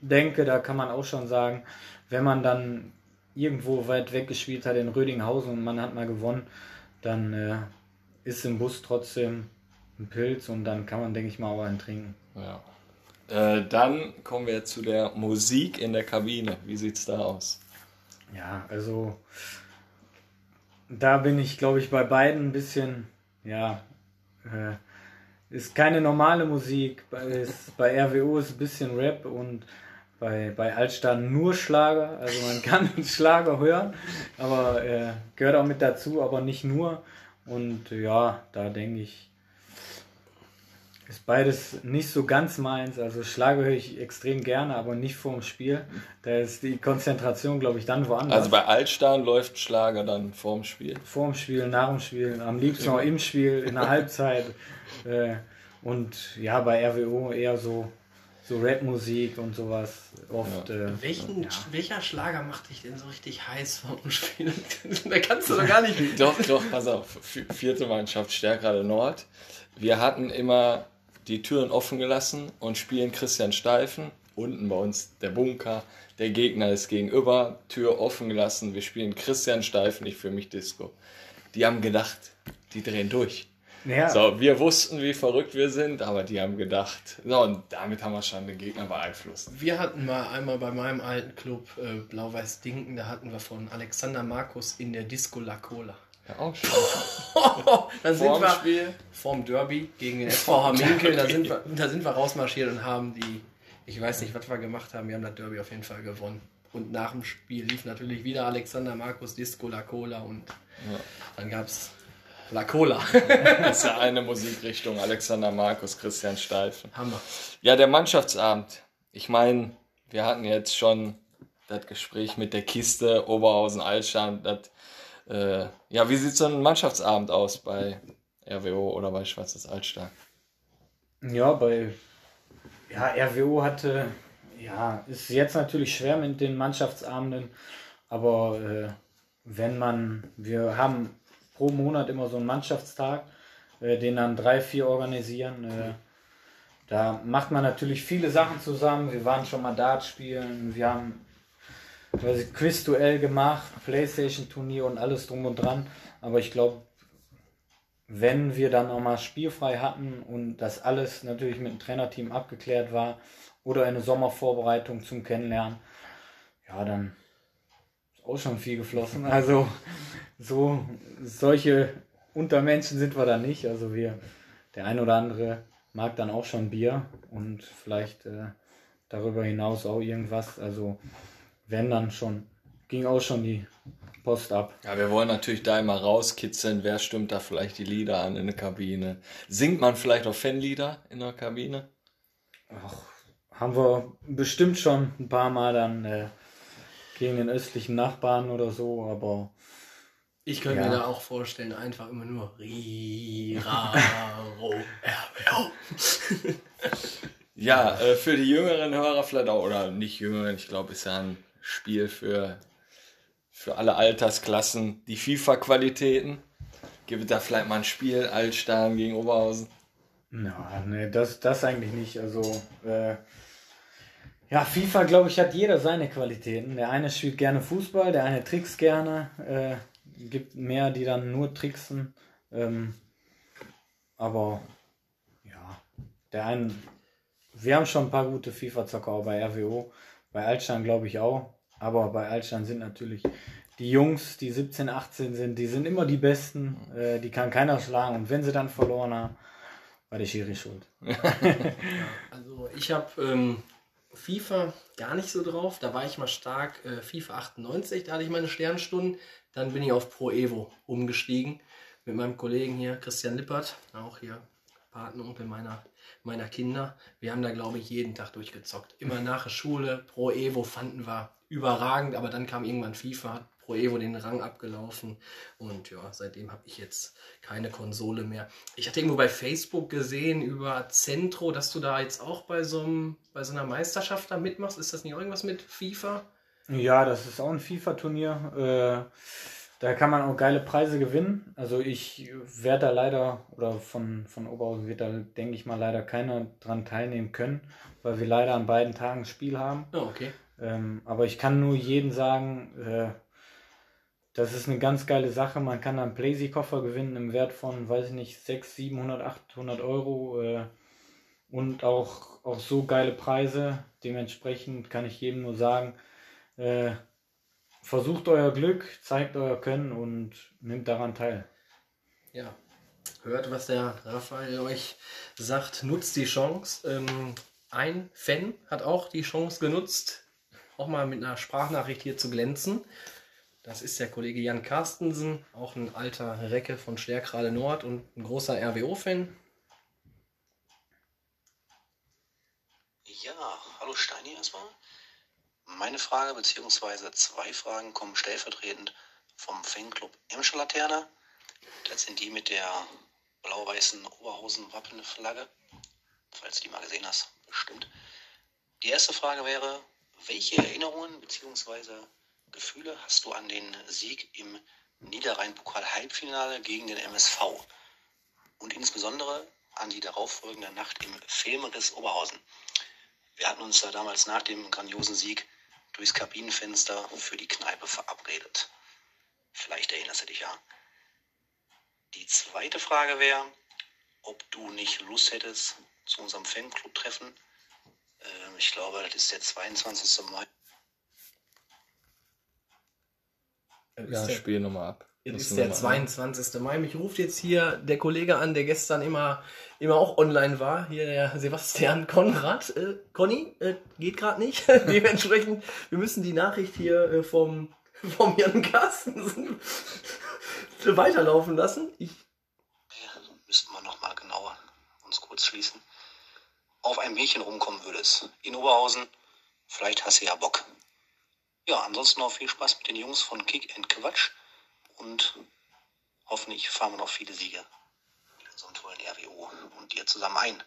denke, da kann man auch schon sagen, wenn man dann irgendwo weit weg gespielt hat in Rödinghausen und man hat mal gewonnen, dann äh, ist im Bus trotzdem ein Pilz und dann kann man, denke ich mal, auch einen trinken. Ja. Äh, dann kommen wir zu der Musik in der Kabine. Wie sieht es da aus? Ja, also da bin ich, glaube ich, bei beiden ein bisschen, ja, äh, ist keine normale Musik. Ist, bei RWO ist ein bisschen Rap und bei, bei Altstadt nur Schlager. Also man kann Schlager hören, aber äh, gehört auch mit dazu, aber nicht nur. Und ja, da denke ich, ist beides nicht so ganz meins. Also Schlager höre ich extrem gerne, aber nicht vorm Spiel. Da ist die Konzentration, glaube ich, dann woanders. Also bei Altstein läuft Schlager dann vorm Spiel? Vorm Spiel, nach dem Spiel, am liebsten auch im Spiel, in der Halbzeit. Äh, und ja, bei RWO eher so, so Rap-Musik und sowas. Oft. Ja. Äh, Welchen, ja. Welcher Schlager macht dich denn so richtig heiß vor dem Spiel? da kannst du doch gar nicht. doch, doch, pass auf. Vierte Mannschaft, Stärkrade Nord. Wir hatten immer die Türen offen gelassen und spielen Christian Steifen. Unten bei uns der Bunker. Der Gegner ist gegenüber, Tür offen gelassen. Wir spielen Christian Steifen, ich für mich Disco. Die haben gedacht, die drehen durch. Ja. So, wir wussten, wie verrückt wir sind, aber die haben gedacht. So, und damit haben wir schon den Gegner beeinflusst. Wir hatten mal einmal bei meinem alten Club äh, Blau-Weiß Dinken, da hatten wir von Alexander Markus in der Disco La Cola. Ja, auch schon. dann sind wir Spiel. vorm Derby gegen den SV Haminkel, da sind, wir, da sind wir rausmarschiert und haben die, ich weiß nicht, was wir gemacht haben, wir haben das Derby auf jeden Fall gewonnen. Und nach dem Spiel lief natürlich wieder Alexander Markus Disco La Cola und ja. dann gab es La Cola. das ist ja eine Musikrichtung. Alexander Markus, Christian Steifen. Hammer. Ja, der Mannschaftsabend. Ich meine, wir hatten jetzt schon das Gespräch mit der Kiste Oberhausen Altstadt. Das äh, ja, wie sieht so ein Mannschaftsabend aus bei RWO oder bei Schwarzes Altstadt? Ja, bei ja, RWO hatte, ja, ist jetzt natürlich schwer mit den Mannschaftsabenden, aber äh, wenn man, wir haben pro Monat immer so einen Mannschaftstag, äh, den dann drei, vier organisieren. Äh, da macht man natürlich viele Sachen zusammen. Wir waren schon mal Dart spielen, wir haben quasi Quiz-Duell gemacht, Playstation-Turnier und alles drum und dran. Aber ich glaube, wenn wir dann auch mal spielfrei hatten und das alles natürlich mit dem Trainerteam abgeklärt war oder eine Sommervorbereitung zum Kennenlernen, ja, dann auch schon viel geflossen. Also so solche Untermenschen sind wir da nicht. Also wir, der ein oder andere mag dann auch schon Bier und vielleicht äh, darüber hinaus auch irgendwas. Also wenn dann schon, ging auch schon die Post ab. Ja, wir wollen natürlich da immer rauskitzeln, wer stimmt da vielleicht die Lieder an in der Kabine. Singt man vielleicht auch Fanlieder in der Kabine? Ach, haben wir bestimmt schon ein paar Mal dann äh, gegen den östlichen Nachbarn oder so, aber Ich könnte Ja. mir da auch vorstellen, einfach immer nur Riraro, RBO. Ja, äh, für die jüngeren Hörer vielleicht auch, oder nicht jüngeren, ich glaube, ist ja ein Spiel für, für alle Altersklassen. Die FIFA-Qualitäten. Gibt da vielleicht mal ein Spiel, Altstein gegen Oberhausen? Ja, nee, das, das eigentlich nicht. Also, äh, ja, FIFA, glaube ich, hat jeder seine Qualitäten. Der eine spielt gerne Fußball, der eine trickst gerne. Äh, gibt mehr, die dann nur tricksen. Ähm, aber, ja, der eine, wir haben schon ein paar gute FIFA-Zocker auch bei RWO. Bei Altstein glaube ich auch. Aber bei Altstein sind natürlich die Jungs, die 17, 18 sind, die sind immer die Besten. Äh, die kann keiner schlagen. Und wenn sie dann verloren haben, war der Schiri schuld. Also ich habe ähm, FIFA gar nicht so drauf. Da war ich mal stark äh, FIFA 98, da hatte ich meine Sternstunden. Dann bin ich auf Pro Evo umgestiegen mit meinem Kollegen hier, Christian Lippert, auch hier Patenonkel meiner, meiner Kinder. Wir haben da, glaube ich, jeden Tag durchgezockt. Immer nach der Schule. Pro Evo fanden wir überragend, aber dann kam irgendwann FIFA, Pro Evo den Rang abgelaufen. Und ja, seitdem habe ich jetzt keine Konsole mehr. Ich hatte irgendwo bei Facebook gesehen über Centro, dass du da jetzt auch bei so, einem, bei so einer Meisterschaft da mitmachst. Ist das nicht irgendwas mit FIFA? Ja, das ist auch ein FIFA-Turnier. Äh, da kann man auch geile Preise gewinnen. Also ich werde da leider, oder von, von Oberhausen wird da, denke ich mal, leider keiner dran teilnehmen können, weil wir leider an beiden Tagen Spiel haben. Oh, okay. Ähm, aber ich kann nur jedem sagen, äh, das ist eine ganz geile Sache. Man kann einen Playsee-Koffer gewinnen im Wert von, weiß ich nicht, 600, 700, 800 Euro. Äh, und auch, auch so geile Preise. Dementsprechend kann ich jedem nur sagen, äh, versucht euer Glück, zeigt euer Können und nimmt daran teil. Ja. Hört, was der Raphael euch sagt. Nutzt die Chance. Ähm, ein Fan hat auch die Chance genutzt, auch mal mit einer Sprachnachricht hier zu glänzen. Das ist der Kollege Jan Carstensen, auch ein alter Recke von Stärkrade Nord und ein großer RWO-Fan. Ja, hallo Steini erstmal. Meine Frage bzw. zwei Fragen kommen stellvertretend vom Fanclub Emscher Laterne. Das sind die mit der blau-weißen Oberhosen-Wappenflagge. Falls du die mal gesehen hast, bestimmt. Die erste Frage wäre, welche Erinnerungen bzw. Gefühle hast du an den Sieg im Niederrhein-Pokal-Halbfinale gegen den MSV? Und insbesondere an die darauffolgende Nacht im Filmriss Oberhausen. Wir hatten uns da damals nach dem grandiosen Sieg durchs Kabinenfenster für die Kneipe verabredet. Vielleicht erinnerst du dich ja. Die zweite Frage wäre, ob du nicht Lust hättest zu unserem Fanclub-Treffen. Ähm, ich glaube, das ist der 22. Mai. Ja, spiel nochmal ab. Jetzt ist der noch mal an. 22. Mai. Mich ruft jetzt hier der Kollege an, der gestern immer, immer auch online war. Hier der Sebastian Konrad. Äh, Conny, äh, geht gerade nicht. Dementsprechend, wir müssen die Nachricht hier äh, vom, vom Jan Carstensen weiterlaufen lassen. Ich, Ja, müssten wir nochmal genauer uns kurz schließen. Auf ein Mädchen rumkommen würdest. In Oberhausen. Vielleicht hast du ja Bock. Ja, ansonsten noch viel Spaß mit den Jungs von Kick and Quatsch. Und hoffentlich fahren wir noch viele Siege so einem tollen RWO und dir zusammen ein.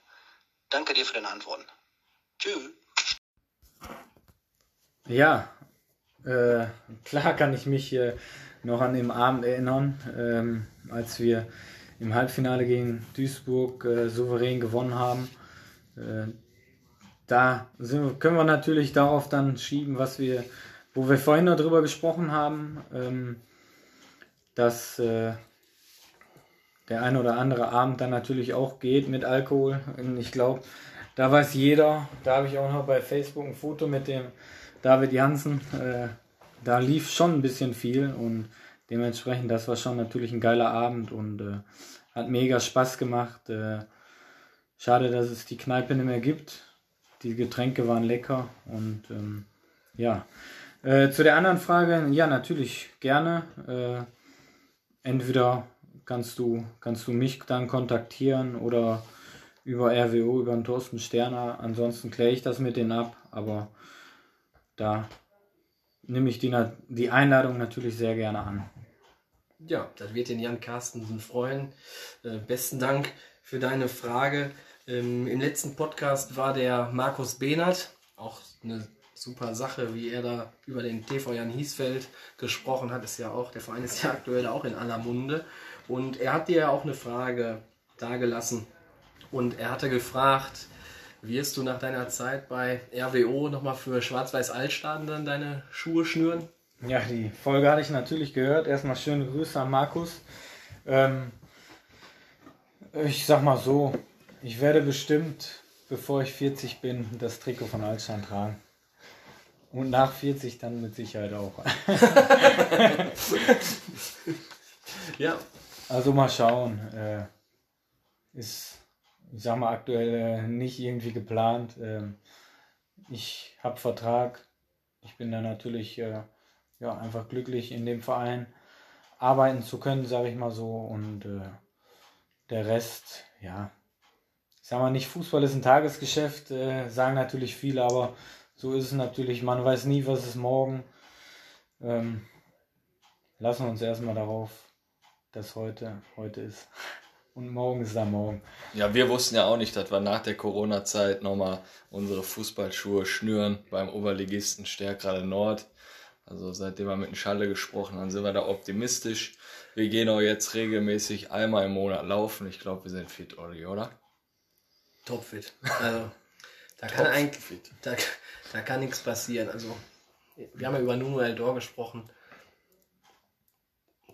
Danke dir für deine Antworten. Tschüss. Ja, äh, klar kann ich mich äh, noch an den Abend erinnern, ähm, als wir im Halbfinale gegen Duisburg äh, souverän gewonnen haben. Äh, da sind, können wir natürlich darauf dann schieben, was wir, wo wir vorhin noch drüber gesprochen haben, ähm, dass äh, der ein oder andere Abend dann natürlich auch geht mit Alkohol. Und ich glaube, da weiß jeder, da habe ich auch noch bei Facebook ein Foto mit dem David Jansen. Äh, da lief schon ein bisschen viel und dementsprechend, das war schon natürlich ein geiler Abend und äh, hat mega Spaß gemacht. Äh, schade, dass es die Kneipe nicht mehr gibt. Die Getränke waren lecker und ähm, ja, Äh, zu der anderen Frage, ja, natürlich gerne. Äh, entweder kannst du, kannst du mich dann kontaktieren oder über RWO, über den Thorsten Sterner. Ansonsten kläre ich das mit denen ab, aber da nehme ich die, die Einladung natürlich sehr gerne an. Ja, das wird den Jan Carstensen freuen. Äh, besten Dank für deine Frage. Ähm, Im letzten Podcast war der Markus Behnert, auch eine super Sache, wie er da über den TV Jan Hiesfeld gesprochen hat. Ist ja auch, der Verein ist ja aktuell auch in aller Munde. Und er hat dir ja auch eine Frage dargelassen. Und er hatte gefragt, wirst du nach deiner Zeit bei RWO nochmal für Schwarz-Weiß Altstaden dann deine Schuhe schnüren? Ja, die Folge hatte ich natürlich gehört. Erstmal schöne Grüße an Markus. Ähm, ich sag mal so, ich werde bestimmt, bevor ich 40 bin, das Trikot von Altstein tragen. Und nach 40 dann mit Sicherheit auch. ja. Also mal schauen. Äh, ist, ich sag mal, aktuell äh, nicht irgendwie geplant. Ähm, ich habe Vertrag. Ich bin da natürlich äh, ja, einfach glücklich in dem Verein arbeiten zu können, sage ich mal so. Und äh, der Rest, ja, ich sag mal nicht, Fußball ist ein Tagesgeschäft, äh, sagen natürlich viele, aber so ist es natürlich. Man weiß nie, was ist morgen. Ähm, lassen wir uns erstmal darauf, dass heute heute ist. Und morgen ist da morgen. Ja, wir wussten ja auch nicht, dass wir nach der Corona-Zeit nochmal unsere Fußballschuhe schnüren beim Oberligisten Stärkrade Nord. Also seitdem wir mit dem Schalle gesprochen haben, sind wir da optimistisch. Wir gehen auch jetzt regelmäßig einmal im Monat laufen. Ich glaube, wir sind fit, Olli, oder? Topfit. Also, da kann eigentlich, da, da kann nichts passieren. Also, wir haben ja über Nuno Eldor gesprochen.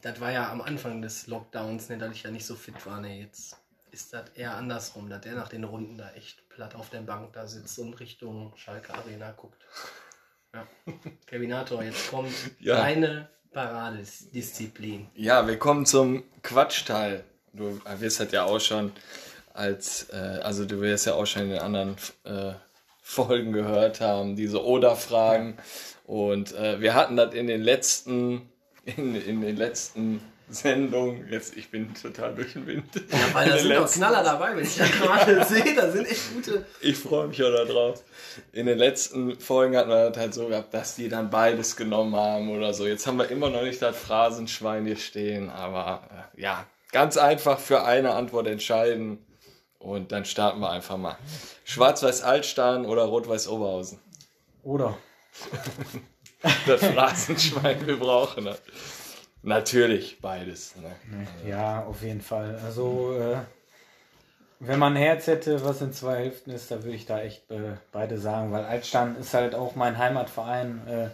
Das war ja am Anfang des Lockdowns, ne, dass ich ja nicht so fit war. Ne, jetzt ist das eher andersrum, dass der nach den Runden da echt platt auf der Bank da sitzt und Richtung Schalke Arena guckt. Ja. Kevinator, jetzt kommt ja. deine Paradedisziplin. Ja, wir kommen zum Quatschteil. Du wirst halt ja auch schon als, äh, also du wirst ja auch schon in den anderen äh, Folgen gehört haben, diese Oder-Fragen. Und äh, wir hatten das in den letzten, in, in den letzten Sendungen, jetzt ich bin total durch den Wind. Ja, weil da sind doch Knaller dabei, wenn ich das gerade sehe, da sind echt gute. Ich freue mich auch darauf. In den letzten Folgen hatten wir das halt so gehabt, dass die dann beides genommen haben oder so. Jetzt haben wir immer noch nicht das Phrasenschwein hier stehen, aber äh, ja, ganz einfach für eine Antwort entscheiden. Und dann starten wir einfach mal. Schwarz-Weiß Altstein oder Rot-Weiß Oberhausen? Oder. das Phrasenschwein, wir brauchen das. Natürlich, beides. Ne? Ja, auf jeden Fall. Also, äh, wenn man ein Herz hätte, was in zwei Hälften ist, da würde ich da echt äh, beide sagen, weil Altstein ist halt auch mein Heimatverein. Äh,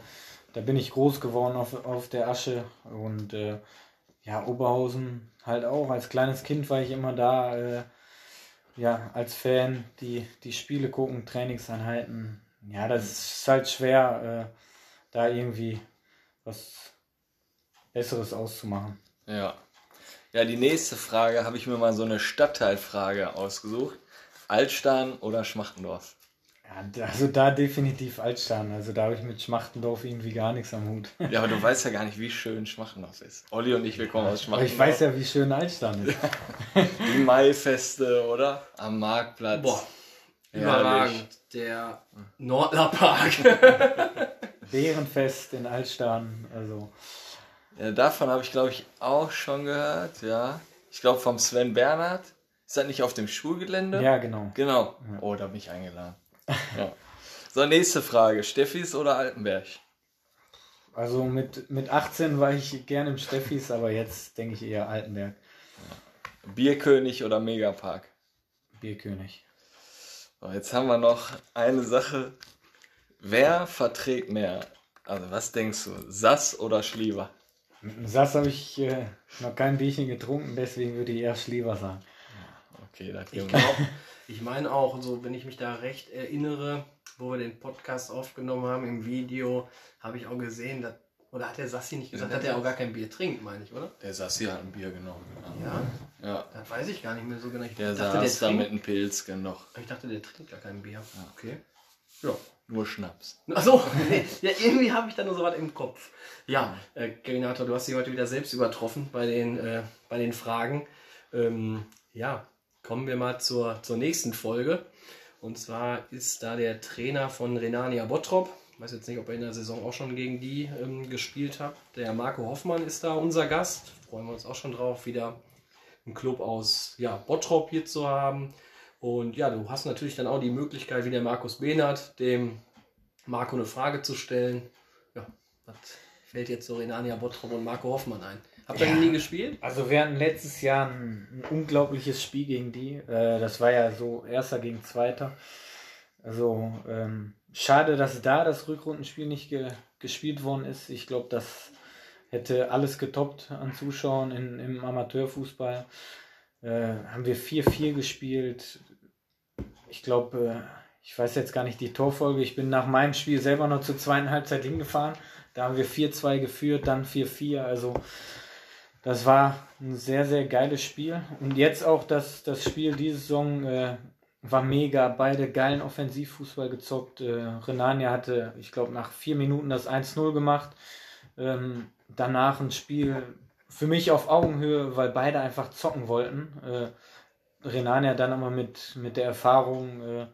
da bin ich groß geworden auf, auf der Asche und äh, ja, Oberhausen halt auch. Als kleines Kind war ich immer da äh, ja, als Fan die, die Spiele gucken, Trainingseinheiten. Ja, das ist halt schwer, äh, da irgendwie was Besseres auszumachen. Ja. Ja, die nächste Frage habe ich mir mal so eine Stadtteilfrage ausgesucht. Altstein oder Schmachtendorf? Ja, also da definitiv Altstein. Also da habe ich mit Schmachtendorf irgendwie gar nichts am Hut. Ja, aber du weißt ja gar nicht, wie schön Schmachtendorf ist. Olli und ich, wir kommen aus Schmachtendorf. Aber ich weiß ja, wie schön Altstein ist. Die Maifeste, oder? Am Marktplatz. Boah, überragend. Der Nordler Park. Bärenfest in Altstein, also... Ja, davon habe ich, glaube ich, auch schon gehört, ja. Ich glaube vom Sven Bernhard. Ist das nicht auf dem Schulgelände? Ja, genau. Genau. Oh, da bin ich eingeladen. Ja. So, nächste Frage. Steffis oder Altenberg? Also mit, mit 18 war ich gerne im Steffis, aber jetzt denke ich eher Altenberg. Bierkönig oder Megapark? Bierkönig. So, jetzt haben wir noch eine Sache. Wer verträgt mehr? Also was denkst du? Sass oder Schlieber? Mit Sass habe ich äh, noch kein Bierchen getrunken, deswegen würde ich eher Schlieber sagen. Okay, das ich glaube, ich meine auch, so wenn ich mich da recht erinnere, wo wir den Podcast aufgenommen haben im Video, habe ich auch gesehen, dass, oder hat der Sassi nicht gesagt, ja, dass er auch gar kein Bier trinkt, meine ich, oder? Der Sassi hat ein Bier genommen. Ja? Ja. Das weiß ich gar nicht mehr so genau. Ich der dachte, saß der da mit einem Pilz noch. Ich dachte, der trinkt gar kein Bier. Ja. Okay. Ja, Nur Schnaps. Achso, ja, irgendwie habe ich da nur so was im Kopf. Ja, äh, Gerinator, du hast dich heute wieder selbst übertroffen bei den, äh, bei den Fragen. Ähm, ja, kommen wir mal zur, zur nächsten Folge. Und zwar ist da der Trainer von Renania Bottrop. Ich weiß jetzt nicht, ob er in der Saison auch schon gegen die ähm, gespielt hat. Der Marco Hoffmann ist da unser Gast. Freuen wir uns auch schon drauf, wieder einen Club aus ja, Bottrop hier zu haben. Und ja, du hast natürlich dann auch die Möglichkeit, wie der Markus Behnert, dem Marco eine Frage zu stellen. Ja, was fällt jetzt so Renania Bottrop und Marco Hoffmann ein? Habt ihr Ja. nie gespielt? Also wir hatten letztes Jahr ein, ein unglaubliches Spiel gegen die. Äh, das war ja so erster gegen zweiter. Also ähm, schade, dass da das Rückrundenspiel nicht ge gespielt worden ist. Ich glaube, das hätte alles getoppt an Zuschauern in, im Amateurfußball. Äh, haben wir 4-4 gespielt. Ich glaube, äh, ich weiß jetzt gar nicht die Torfolge. Ich bin nach meinem Spiel selber noch zur zweiten Halbzeit hingefahren. Da haben wir 4-2 geführt, dann 4-4. Also das war ein sehr, sehr geiles Spiel. Und jetzt auch das, das Spiel diese Saison äh, war mega. Beide geilen Offensivfußball gezockt. Äh, Renania hatte, ich glaube, nach vier Minuten das 1-0 gemacht. Ähm, danach ein Spiel für mich auf Augenhöhe, weil beide einfach zocken wollten. Äh, Renania dann aber mit, mit der Erfahrung, äh,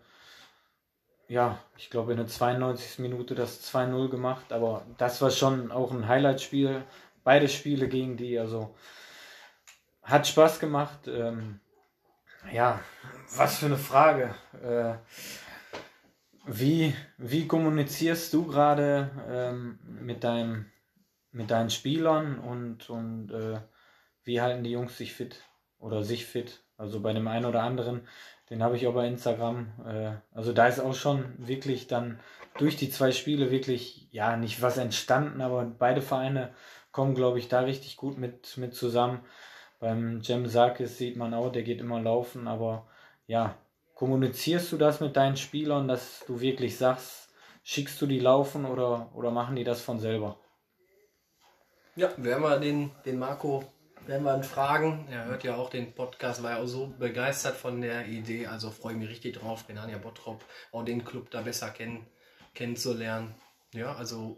ja, ich glaube in der 92. Minute das 2-0 gemacht. Aber das war schon auch ein Highlight-Spiel beide Spiele gegen die. Also hat Spaß gemacht. Ähm, ja, was für eine Frage. Äh, wie, wie kommunizierst du gerade ähm, mit, deinem, mit deinen Spielern und, und äh, wie halten die Jungs sich fit oder sich fit? Also bei dem einen oder anderen, den habe ich auch bei Instagram. Äh, also da ist auch schon wirklich dann durch die zwei Spiele wirklich, ja, nicht was entstanden, aber beide Vereine kommen, glaube ich, da richtig gut mit, mit zusammen. Beim Jem Sarkis sieht man auch, der geht immer laufen, aber ja, kommunizierst du das mit deinen Spielern, dass du wirklich sagst, schickst du die laufen oder, oder machen die das von selber? Ja, werden wir den, den Marco werden wir ihn fragen. Er hört ja auch den Podcast, war ja auch so begeistert von der Idee. Also freue ich mich richtig drauf, Renania Bottrop, auch den Club da besser kennen, kennenzulernen. Ja, also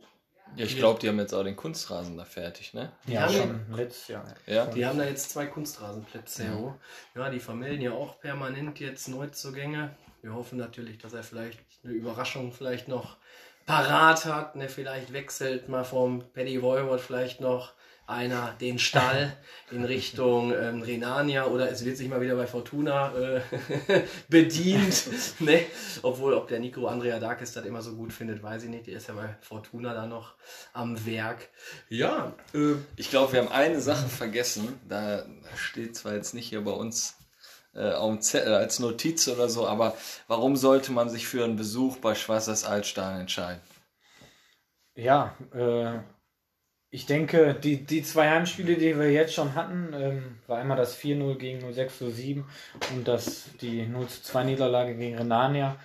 Ja, ich glaube, die haben jetzt auch den Kunstrasen da fertig, ne? Ja, haben schon letztes Jahr. Ja. Die haben da jetzt zwei Kunstrasenplätze. Ja, ja die vermelden ja auch permanent jetzt Neuzugänge. Wir hoffen natürlich, dass er vielleicht eine Überraschung vielleicht noch parat hat. Ne, vielleicht wechselt mal vom Paddy Voivod vielleicht noch einer den Stall in Richtung ähm, Renania oder es wird sich mal wieder bei Fortuna äh, bedient. ne? Obwohl, ob der Nico Andrea Darkes das immer so gut findet, weiß ich nicht. Der ist ja bei Fortuna da noch am Werk. Ja, äh, Ich glaube, wir haben eine Sache vergessen. Da steht zwar jetzt nicht hier bei uns äh, auf dem Zettel als Notiz oder so, aber warum sollte man sich für einen Besuch bei Schwarzers Altstein entscheiden? Ja, äh, ich denke, die, die zwei Heimspiele, die wir jetzt schon hatten, ähm, war einmal das 4-0 gegen 0607 und das, die 0-2 Niederlage gegen Renania.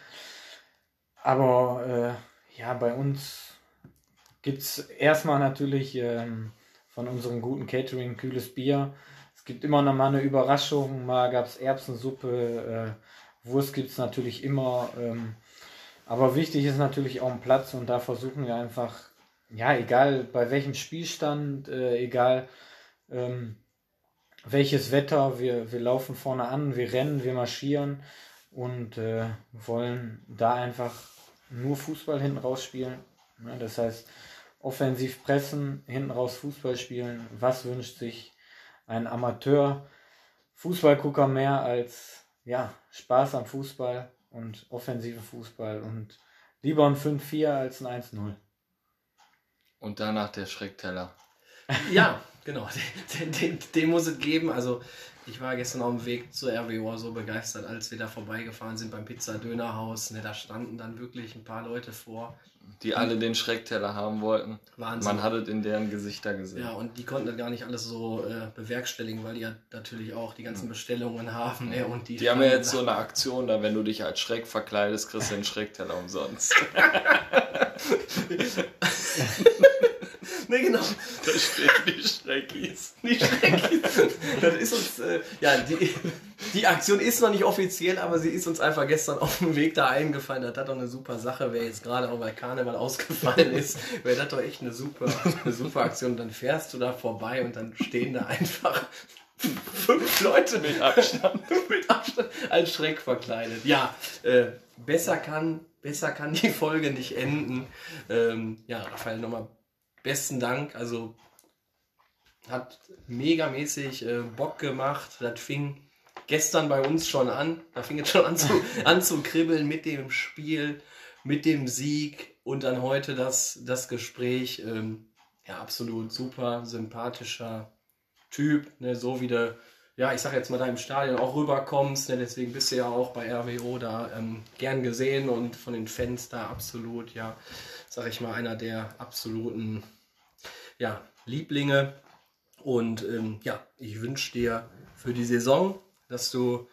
Aber äh, ja, bei uns gibt es erstmal natürlich ähm, von unserem guten Catering kühles Bier. Es gibt immer noch mal eine Überraschung. Mal gab es Erbsensuppe, äh, Wurst gibt es natürlich immer. Ähm, aber wichtig ist natürlich auch ein Platz und da versuchen wir einfach, ja, egal bei welchem Spielstand, äh, egal ähm, welches Wetter, wir, wir laufen vorne an, wir rennen, wir marschieren und äh, wollen da einfach nur Fußball hinten raus spielen. Ne? Das heißt, offensiv pressen, hinten raus Fußball spielen. Was wünscht sich ein Amateur Fußballgucker mehr als ja, Spaß am Fußball und offensiven Fußball und lieber ein 5-4 als ein 1-0. Und danach der Schreckteller. Ja, genau. Den, den, den muss es geben. Also ich war gestern auf dem Weg zur RWO so begeistert, als wir da vorbeigefahren sind beim Pizza-Dönerhaus. Ne, da standen dann wirklich ein paar Leute vor. Die alle den Schreckteller haben wollten. Wahnsinn. Man hat es in deren Gesichter gesehen. Ja, und die konnten das gar nicht alles so äh, bewerkstelligen, weil die ja natürlich auch die ganzen Bestellungen haben. Ne, und die Die haben ja jetzt so eine Aktion, da wenn du dich als Schreck verkleidest, kriegst du den Schreckteller umsonst. Ne, genau. da stehen die Schreckis. Die Schreckis. Das ist uns, äh, ja, die, die Aktion ist noch nicht offiziell, aber sie ist uns einfach gestern auf dem Weg da eingefallen. Das hat doch eine super Sache, wer jetzt gerade auch bei Karneval ausgefallen ist, wäre das doch echt eine super, eine super Aktion. Und dann fährst du da vorbei und dann stehen da einfach fünf Leute mit Abstand, mit Abstand als Schreck verkleidet. Ja, äh, besser kann, besser kann die Folge nicht enden. Ähm, ja, Raphael, nochmal besten Dank. Also hat megamäßig äh, Bock gemacht. Das fing gestern bei uns schon an. Da fing es schon an zu, an zu kribbeln mit dem Spiel, mit dem Sieg und dann heute das, das Gespräch. Ähm, ja, absolut super, sympathischer Typ, ne, so wie du, ja, ich sag jetzt mal, da im Stadion auch rüberkommst. Ne, deswegen bist du ja auch bei RWO da ähm, gern gesehen und von den Fans da absolut, ja, sag ich mal, einer der absoluten ja, Lieblinge. Und ähm, ja, ich wünsche dir für die Saison, dass du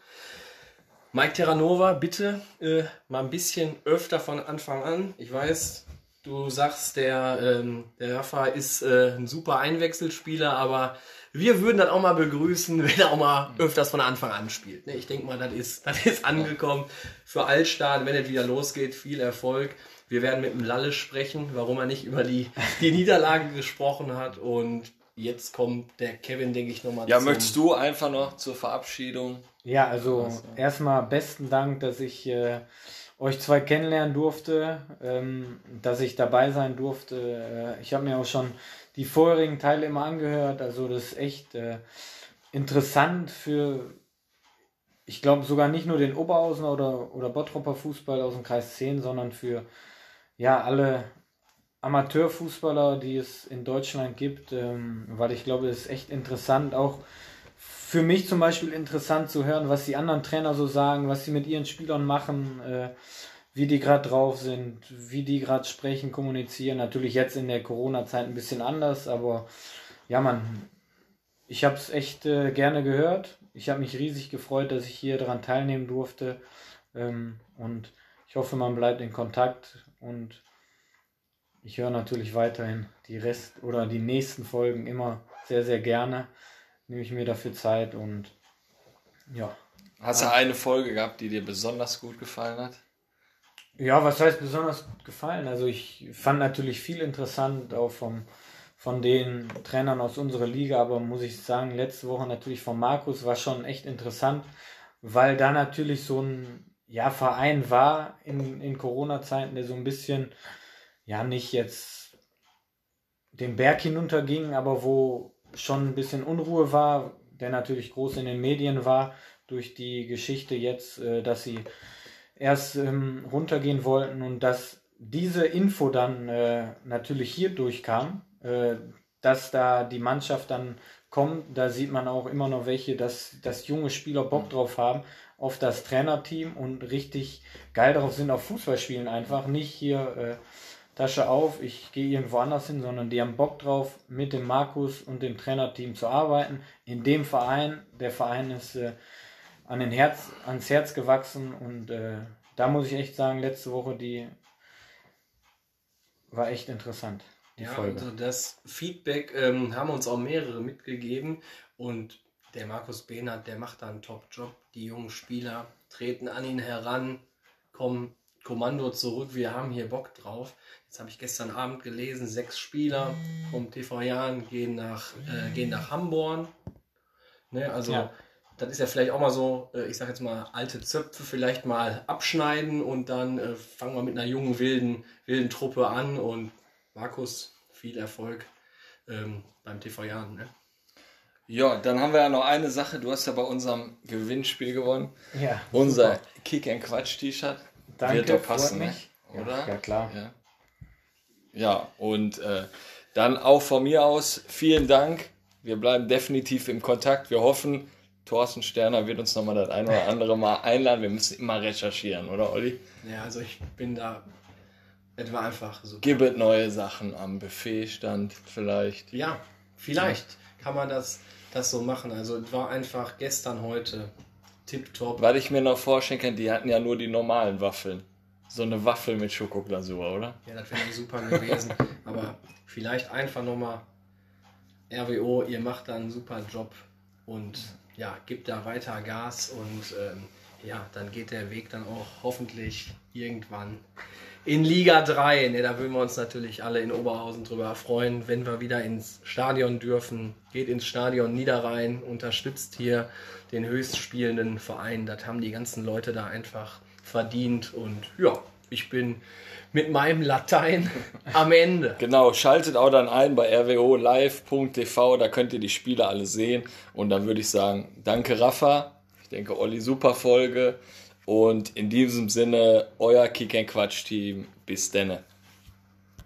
Mike Terranova bitte äh, mal ein bisschen öfter von Anfang an. Ich weiß, du sagst, der, ähm, der Rafa ist äh, ein super Einwechselspieler, aber wir würden das auch mal begrüßen, wenn er auch mal öfters von Anfang an spielt. Ich denke mal, das ist, das ist angekommen für Altstadt, wenn es wieder losgeht. Viel Erfolg. Wir werden mit dem Lalle sprechen, warum er nicht über die, die Niederlage gesprochen hat. Und jetzt kommt der Kevin, denke ich, nochmal Ja, zum möchtest du einfach noch zur Verabschiedung? Ja, also ja. erstmal besten Dank, dass ich äh, euch zwei kennenlernen durfte, ähm, dass ich dabei sein durfte. Äh, ich habe mir auch schon die vorherigen Teile immer angehört, also das ist echt äh, interessant für, ich glaube sogar nicht nur den Oberhausener oder, oder Bottropper Fußball aus dem Kreis 10, sondern für ja alle Amateurfußballer, die es in Deutschland gibt, ähm, weil ich glaube, es ist echt interessant, auch für mich zum Beispiel interessant zu hören, was die anderen Trainer so sagen, was sie mit ihren Spielern machen, äh, wie die gerade drauf sind, wie die gerade sprechen, kommunizieren. Natürlich jetzt in der Corona-Zeit ein bisschen anders, aber ja, man, ich habe es echt äh, gerne gehört. Ich habe mich riesig gefreut, dass ich hier daran teilnehmen durfte ähm, und ich hoffe, man bleibt in Kontakt und ich höre natürlich weiterhin die Rest oder die nächsten Folgen immer sehr, sehr gerne. Nehme ich mir dafür Zeit und ja. Hast du eine Folge gehabt, die dir besonders gut gefallen hat? Ja, was heißt besonders gefallen? Also ich fand natürlich viel interessant, auch vom, von den Trainern aus unserer Liga, aber muss ich sagen, letzte Woche natürlich von Markus war schon echt interessant, weil da natürlich so ein ja, Verein war in, in Corona-Zeiten, der so ein bisschen ja nicht jetzt den Berg hinunterging, aber wo schon ein bisschen Unruhe war, der natürlich groß in den Medien war durch die Geschichte jetzt, äh, dass sie erst ähm, runtergehen wollten und dass diese Info dann äh, natürlich hier durchkam, äh, dass da die Mannschaft dann kommt, da sieht man auch immer noch welche, dass, dass junge Spieler Bock mhm. drauf haben, auf das Trainerteam und richtig geil darauf sind, auf Fußball spielen einfach, nicht hier äh, Tasche auf, ich gehe irgendwo anders hin, sondern die haben Bock drauf, mit dem Markus und dem Trainerteam zu arbeiten. In dem Verein, der Verein ist äh, an den Herz, ans Herz gewachsen und äh, da muss ich echt sagen, letzte Woche die war echt interessant. Die ja, Folge. Also das Feedback ähm, haben uns auch mehrere mitgegeben und der Markus Behnert, der macht da einen Top-Job. Die jungen Spieler treten an ihn heran, kommen Kommando zurück, wir haben hier Bock drauf. Jetzt habe ich gestern Abend gelesen, sechs Spieler vom TV Jahren gehen nach, äh, gehen nach Hamburg. Ne, also ja. Das ist ja vielleicht auch mal so, äh, ich sage jetzt mal, alte Zöpfe vielleicht mal abschneiden und dann äh, fangen wir mit einer jungen, wilden, wilden Truppe an. Und Markus, viel Erfolg ähm, beim TV Jahren. Ne? Ja, dann haben wir ja noch eine Sache. Du hast ja bei unserem Gewinnspiel gewonnen. Ja. Unser super. Kick and Quatsch T-Shirt. Danke, Wird doch passen, ne? oder? Ja, klar. Ja. Ja, und äh, dann auch von mir aus vielen Dank. Wir bleiben definitiv im Kontakt. Wir hoffen, Thorsten Sterner wird uns nochmal das ein oder andere Mal einladen. Wir müssen immer recherchieren, oder Olli? Ja, also ich bin da etwa einfach so. Gibt es neue Sachen am Buffetstand vielleicht? Ja, vielleicht ja. kann man das, das so machen. Also es war einfach gestern, heute tipptopp. Weil ich mir noch vorstellen kann, die hatten ja nur die normalen Waffeln so eine Waffel mit Schokoglasur, oder? Ja, das wäre super gewesen. Aber vielleicht einfach nochmal RWO, ihr macht da einen super Job und ja, gibt da weiter Gas und ähm, ja, dann geht der Weg dann auch hoffentlich irgendwann in Liga 3. Ne, da würden wir uns natürlich alle in Oberhausen drüber freuen, wenn wir wieder ins Stadion dürfen. Geht ins Stadion Niederrhein, unterstützt hier den höchstspielenden Verein. Das haben die ganzen Leute da einfach verdient. Und ja, ich bin mit meinem Latein am Ende. Genau, schaltet auch dann ein bei rwolive.tv, da könnt ihr die Spiele alle sehen. Und dann würde ich sagen, danke Rafa. Ich denke, Olli, super Folge. Und in diesem Sinne, euer Kick Quatsch Team. Bis denne.